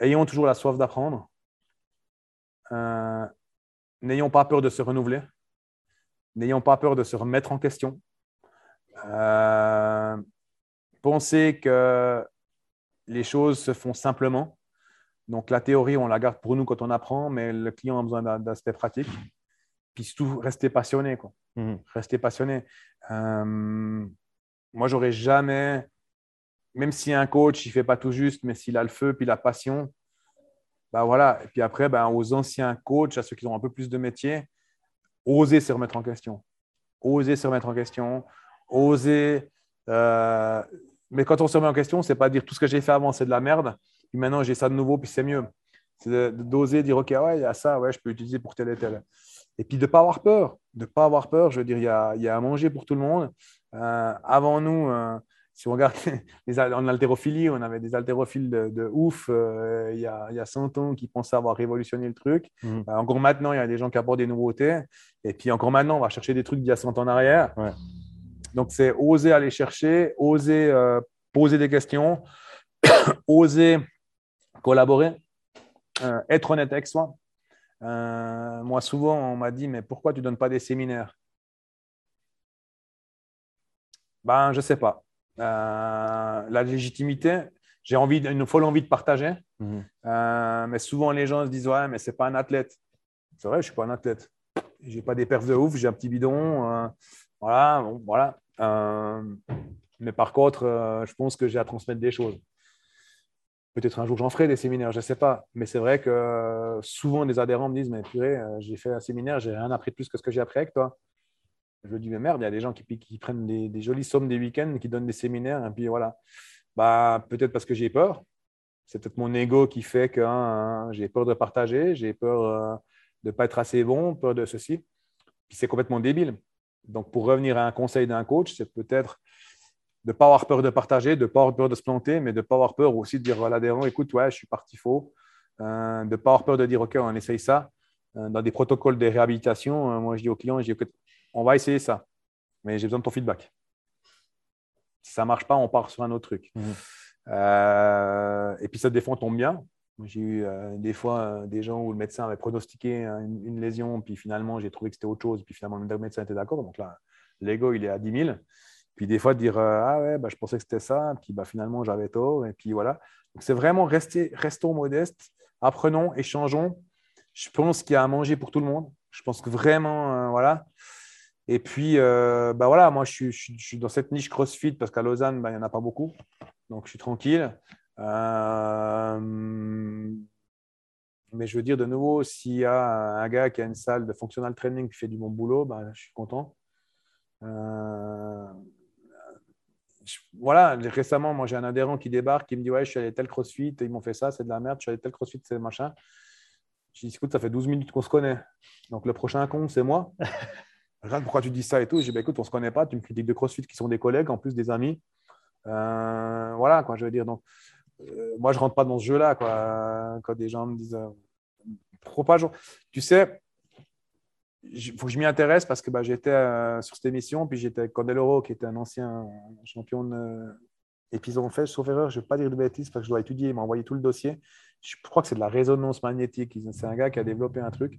ayons toujours la soif d'apprendre, euh, n'ayons pas peur de se renouveler, n'ayons pas peur de se remettre en question. Euh, pensez que les choses se font simplement. Donc la théorie, on la garde pour nous quand on apprend, mais le client a besoin d'aspects pratiques. Puis surtout, restez passionné. Quoi. Mmh. Restez passionné. Euh, moi, j'aurais jamais même si un coach, il fait pas tout juste, mais s'il a le feu puis la passion, bah voilà. Et puis après, bah, aux anciens coachs, à ceux qui ont un peu plus de métier, oser se remettre en question. Oser se remettre en question. Oser. Euh, mais quand on se remet en question, c'est pas dire tout ce que j'ai fait avant, c'est de la merde. Puis maintenant, j'ai ça de nouveau, puis c'est mieux. C'est d'oser dire, OK, ouais, il y a ça, ouais, je peux utiliser pour tel et tel. Et puis de ne pas avoir peur. De ne pas avoir peur, je veux dire, il y a, y a à manger pour tout le monde. Euh, avant nous, euh, si on regarde les, en haltérophilie, on avait des haltérophiles de, ouf euh, il, y a, il, y a, 100 ans qui pensaient avoir révolutionné le truc. Mhm. Euh, encore maintenant, il y a des gens qui apportent des nouveautés. Et puis encore maintenant, on va chercher des trucs d'il y a 100 ans en arrière. Donc, c'est oser aller chercher, oser euh, poser des questions, oser collaborer, être honnête avec soi. moi, souvent, on m'a dit, mais pourquoi tu ne donnes pas des séminaires? Ben, je ne sais pas. Euh, la légitimité, j'ai envie, une folle envie de partager. Mhm. Euh, mais souvent, les gens se disent Ouais, mais c'est pas un athlète. C'est vrai, je suis pas un athlète. J'ai pas des perfs de ouf, j'ai un petit bidon. Euh, voilà, bon, voilà. mais par contre, je pense que j'ai à transmettre des choses. Peut-être un jour j'en ferai des séminaires, je ne sais pas. Mais c'est vrai que souvent des adhérents me disent Mais purée, j'ai fait un séminaire, j'ai rien appris de plus que ce que j'ai appris avec toi. Je dis, mais merde, il y a des gens qui, prennent des, jolies sommes des week-ends, qui donnent des séminaires, et puis voilà. Bah, peut-être parce que j'ai peur. C'est peut-être mon ego qui fait que hein, j'ai peur de partager, j'ai peur euh, de ne pas être assez bon, peur de ceci. Puis c'est complètement débile. Donc, pour revenir à un conseil d'un coach, c'est peut-être de ne pas avoir peur de partager, de ne pas avoir peur de se planter, mais de ne pas avoir peur aussi de dire à l'adhérent, écoute, ouais, je suis parti faux. Euh, de ne pas avoir peur de dire, OK, on essaye ça. Euh, dans des protocoles de réhabilitation, moi, je dis aux clients, je dis, on va essayer ça, mais j'ai besoin de ton feedback. Si ça ne marche pas, on part sur un autre truc. Euh, et puis, ça, des fois, tombe bien. J'ai eu euh, des fois euh, des gens où le médecin avait pronostiqué une, lésion, puis finalement, j'ai trouvé que c'était autre chose, puis finalement, le médecin était d'accord. Donc là, l'ego, il est à 10 000. Puis des fois, dire Ah ouais, bah, je pensais que c'était ça, puis bah, finalement, j'avais tort. Et puis voilà. Donc, c'est vraiment rester, restons modestes, apprenons, échangeons. Je pense qu'il y a à manger pour tout le monde. Je pense que vraiment, voilà. Et puis, euh, bah voilà, moi, je suis, dans cette niche CrossFit parce qu'à Lausanne, bah, il n'y en a pas beaucoup. Donc, je suis tranquille. Euh, mais je veux dire, de nouveau, s'il y a un gars qui a une salle de functional training qui fait du bon boulot, bah, je suis content. Euh, voilà, récemment, moi, j'ai un adhérent qui débarque, qui me dit Ouais, je suis allé tel CrossFit, ils m'ont fait ça, c'est de la merde, je suis allé tel CrossFit, c'est machin. Je dis Écoute, ça fait 12 minutes qu'on se connaît. Donc, le prochain con, c'est moi. pourquoi tu dis ça et tout? J'ai dit, bah, écoute, on ne se connaît pas, tu me critiques de CrossFit qui sont des collègues, en plus des amis. Euh, voilà, quoi, je veux dire. Donc, euh, moi, je ne rentre pas dans ce jeu-là, quoi. Quand des gens me disent, euh, pas, tu sais, il faut que je m'y intéresse parce que bah, j'étais sur cette émission, puis j'étais avec Candeloro, qui était un ancien champion. Et puis ils ont fait, sauf erreur, je ne vais pas dire de bêtises parce que je dois étudier, il m'a envoyé tout le dossier. Je crois que c'est de la résonance magnétique. C'est un gars qui a développé un truc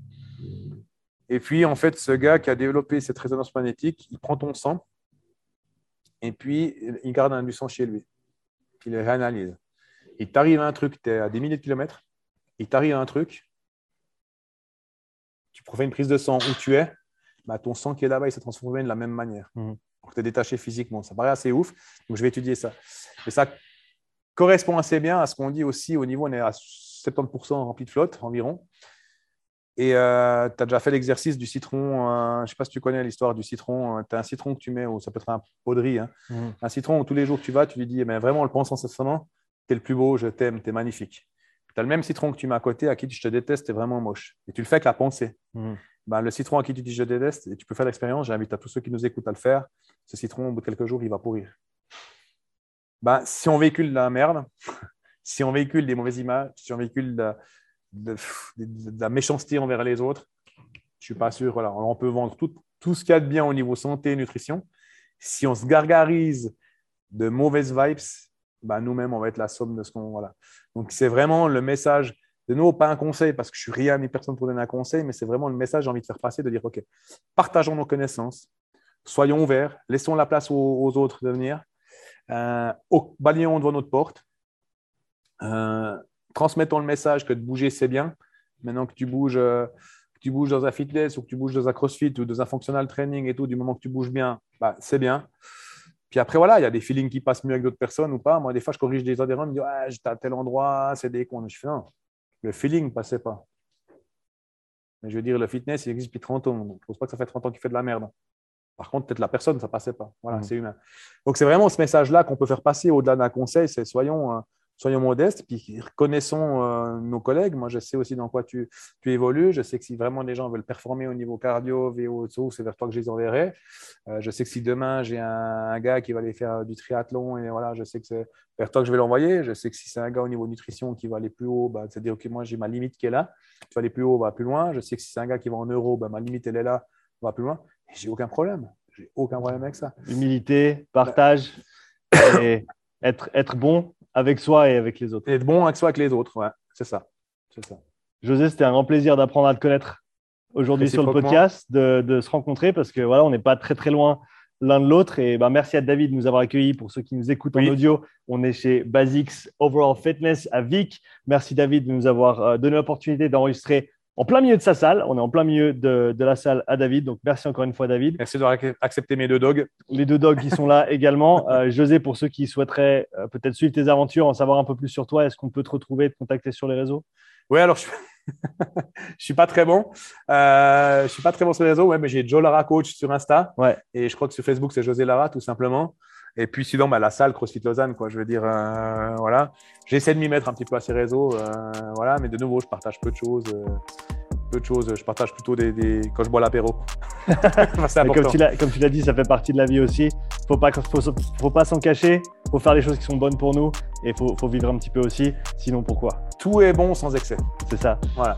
Et puis, en fait, ce gars qui a développé cette résonance magnétique, il prend ton sang et puis il garde un du sang chez lui. Puis il le réanalyse. Il t'arrive à un truc, tu es à des milliers de kilomètres, il t'arrive à un truc, tu fais une prise de sang où tu es, bah, ton sang qui est là-bas, il s'est transformé de la même manière. Mmh. Donc, tu es détaché physiquement. Ça paraît assez ouf. Donc, je vais étudier ça. Et ça correspond assez bien à ce qu'on dit aussi au niveau, on est à 70% rempli de flotte environ. Et euh, tu as déjà fait l'exercice du citron. Euh, je ne sais pas si tu connais l'histoire du citron. Euh, tu as un citron que tu mets, ou ça peut être un pot de riz. Hein. Mmh. Un citron où tous les jours que tu vas, tu lui dis ben, vraiment, le pense incessamment, tu es le plus beau, je t'aime, tu es magnifique. Tu as le même citron que tu mets à côté, à qui je te déteste, tu es vraiment moche. Et tu le fais avec la pensée. Mmh. Ben, le citron à qui tu dis je déteste, et tu peux faire l'expérience, j'invite à tous ceux qui nous écoutent à le faire. Ce citron, au bout de quelques jours, il va pourrir. Ben, si on véhicule de la merde, si on véhicule des mauvaises images, si on véhicule de, de, la méchanceté envers les autres, je ne suis pas sûr. Voilà. On peut vendre tout, tout ce qu'il y a de bien au niveau santé et nutrition. Si on se gargarise de mauvaises vibes, bah, nous-mêmes, on va être la somme de ce qu'on. Voilà. Donc, c'est vraiment le message. De nouveau, pas un conseil, parce que je suis rien ni personne pour donner un conseil, mais c'est vraiment le message que j'ai envie de faire passer, de dire, OK, partageons nos connaissances, soyons ouverts, laissons la place aux, autres de venir, euh, balayons devant notre porte, euh, transmettons le message que de bouger, c'est bien. Maintenant que tu bouges, euh, tu bouges dans un fitness ou que tu bouges dans un crossfit ou dans un functional training et tout, du moment que tu bouges bien, bah, c'est bien. Puis après, voilà, il y a des feelings qui passent mieux avec d'autres personnes ou pas. Moi, des fois, je corrige des adhérents, ils me disent ouais, j'étais à tel endroit, c'est des cons. Je fais non, le feeling ne passait pas. Mais je veux dire, le fitness, il existe depuis 30 ans. je ne pense pas que ça fait 30 ans qu'il fait de la merde. Par contre, peut-être la personne, ça ne passait pas. Voilà, mmh. c'est humain. Donc, c'est vraiment ce message-là qu'on peut faire passer au-delà d'un conseil c'est soyons, euh, soyons modestes, puis reconnaissons euh, nos collègues. Moi, je sais aussi dans quoi tu, tu, évolues. Je sais que si vraiment des gens veulent performer au niveau cardio, VO, c'est vers toi que je les enverrai. Euh, je sais que si demain, j'ai un, gars qui va aller faire du triathlon, et voilà, je sais que c'est vers toi que je vais l'envoyer. Je sais que si c'est un gars au niveau nutrition qui va aller plus haut, bah, c'est-à-dire, OK, moi, j'ai ma limite qui est là. Tu vas aller plus haut, va plus loin. Je sais que si c'est un gars qui va en euro, bah, ma limite, elle est là, va plus loin. Et j'ai aucun problème. J'ai aucun problème avec ça. Humilité, partage et être, être bon avec soi et avec les autres. être bon avec soi et avec les autres, ouais, c'est ça. ça. José, c'était un grand plaisir d'apprendre à te connaître aujourd'hui sur le podcast, de, se rencontrer parce que voilà, on n'est pas très très loin l'un de l'autre. Et ben, merci à David de nous avoir accueillis. Pour ceux qui nous écoutent en audio, on est chez Basics Overall Fitness à Vic. Merci David de nous avoir euh, donné l'opportunité d'enregistrer en plein milieu de sa salle. On est en plein milieu de, la salle à David. Donc, merci encore une fois, David. Merci d'avoir accepté mes deux dogs. Les deux dogs qui sont là également. Euh, José, pour ceux qui souhaiteraient euh, peut-être suivre tes aventures, en savoir un peu plus sur toi, est-ce qu'on peut te retrouver, te contacter sur les réseaux? Oui, alors je ne suis pas très bon. Euh, je ne suis pas très bon sur les réseaux, ouais, mais j'ai Joe Lara Coach sur Insta. Ouais. Et je crois que sur Facebook, c'est José Lara, tout simplement. Et puis sinon, bah, la salle CrossFit Lausanne, quoi. Je veux dire, voilà. J'essaie de m'y mettre un petit peu à ces réseaux, voilà. Mais de nouveau, je partage peu de choses peu de choses. Je partage plutôt des, quand je bois l'apéro. comme tu l'as dit, ça fait partie de la vie aussi. Faut pas, faut, faut pas s'en cacher. Faut faire les choses qui sont bonnes pour nous et faut, faut vivre un petit peu aussi. Sinon, pourquoi? Tout est bon sans excès. C'est ça. Voilà.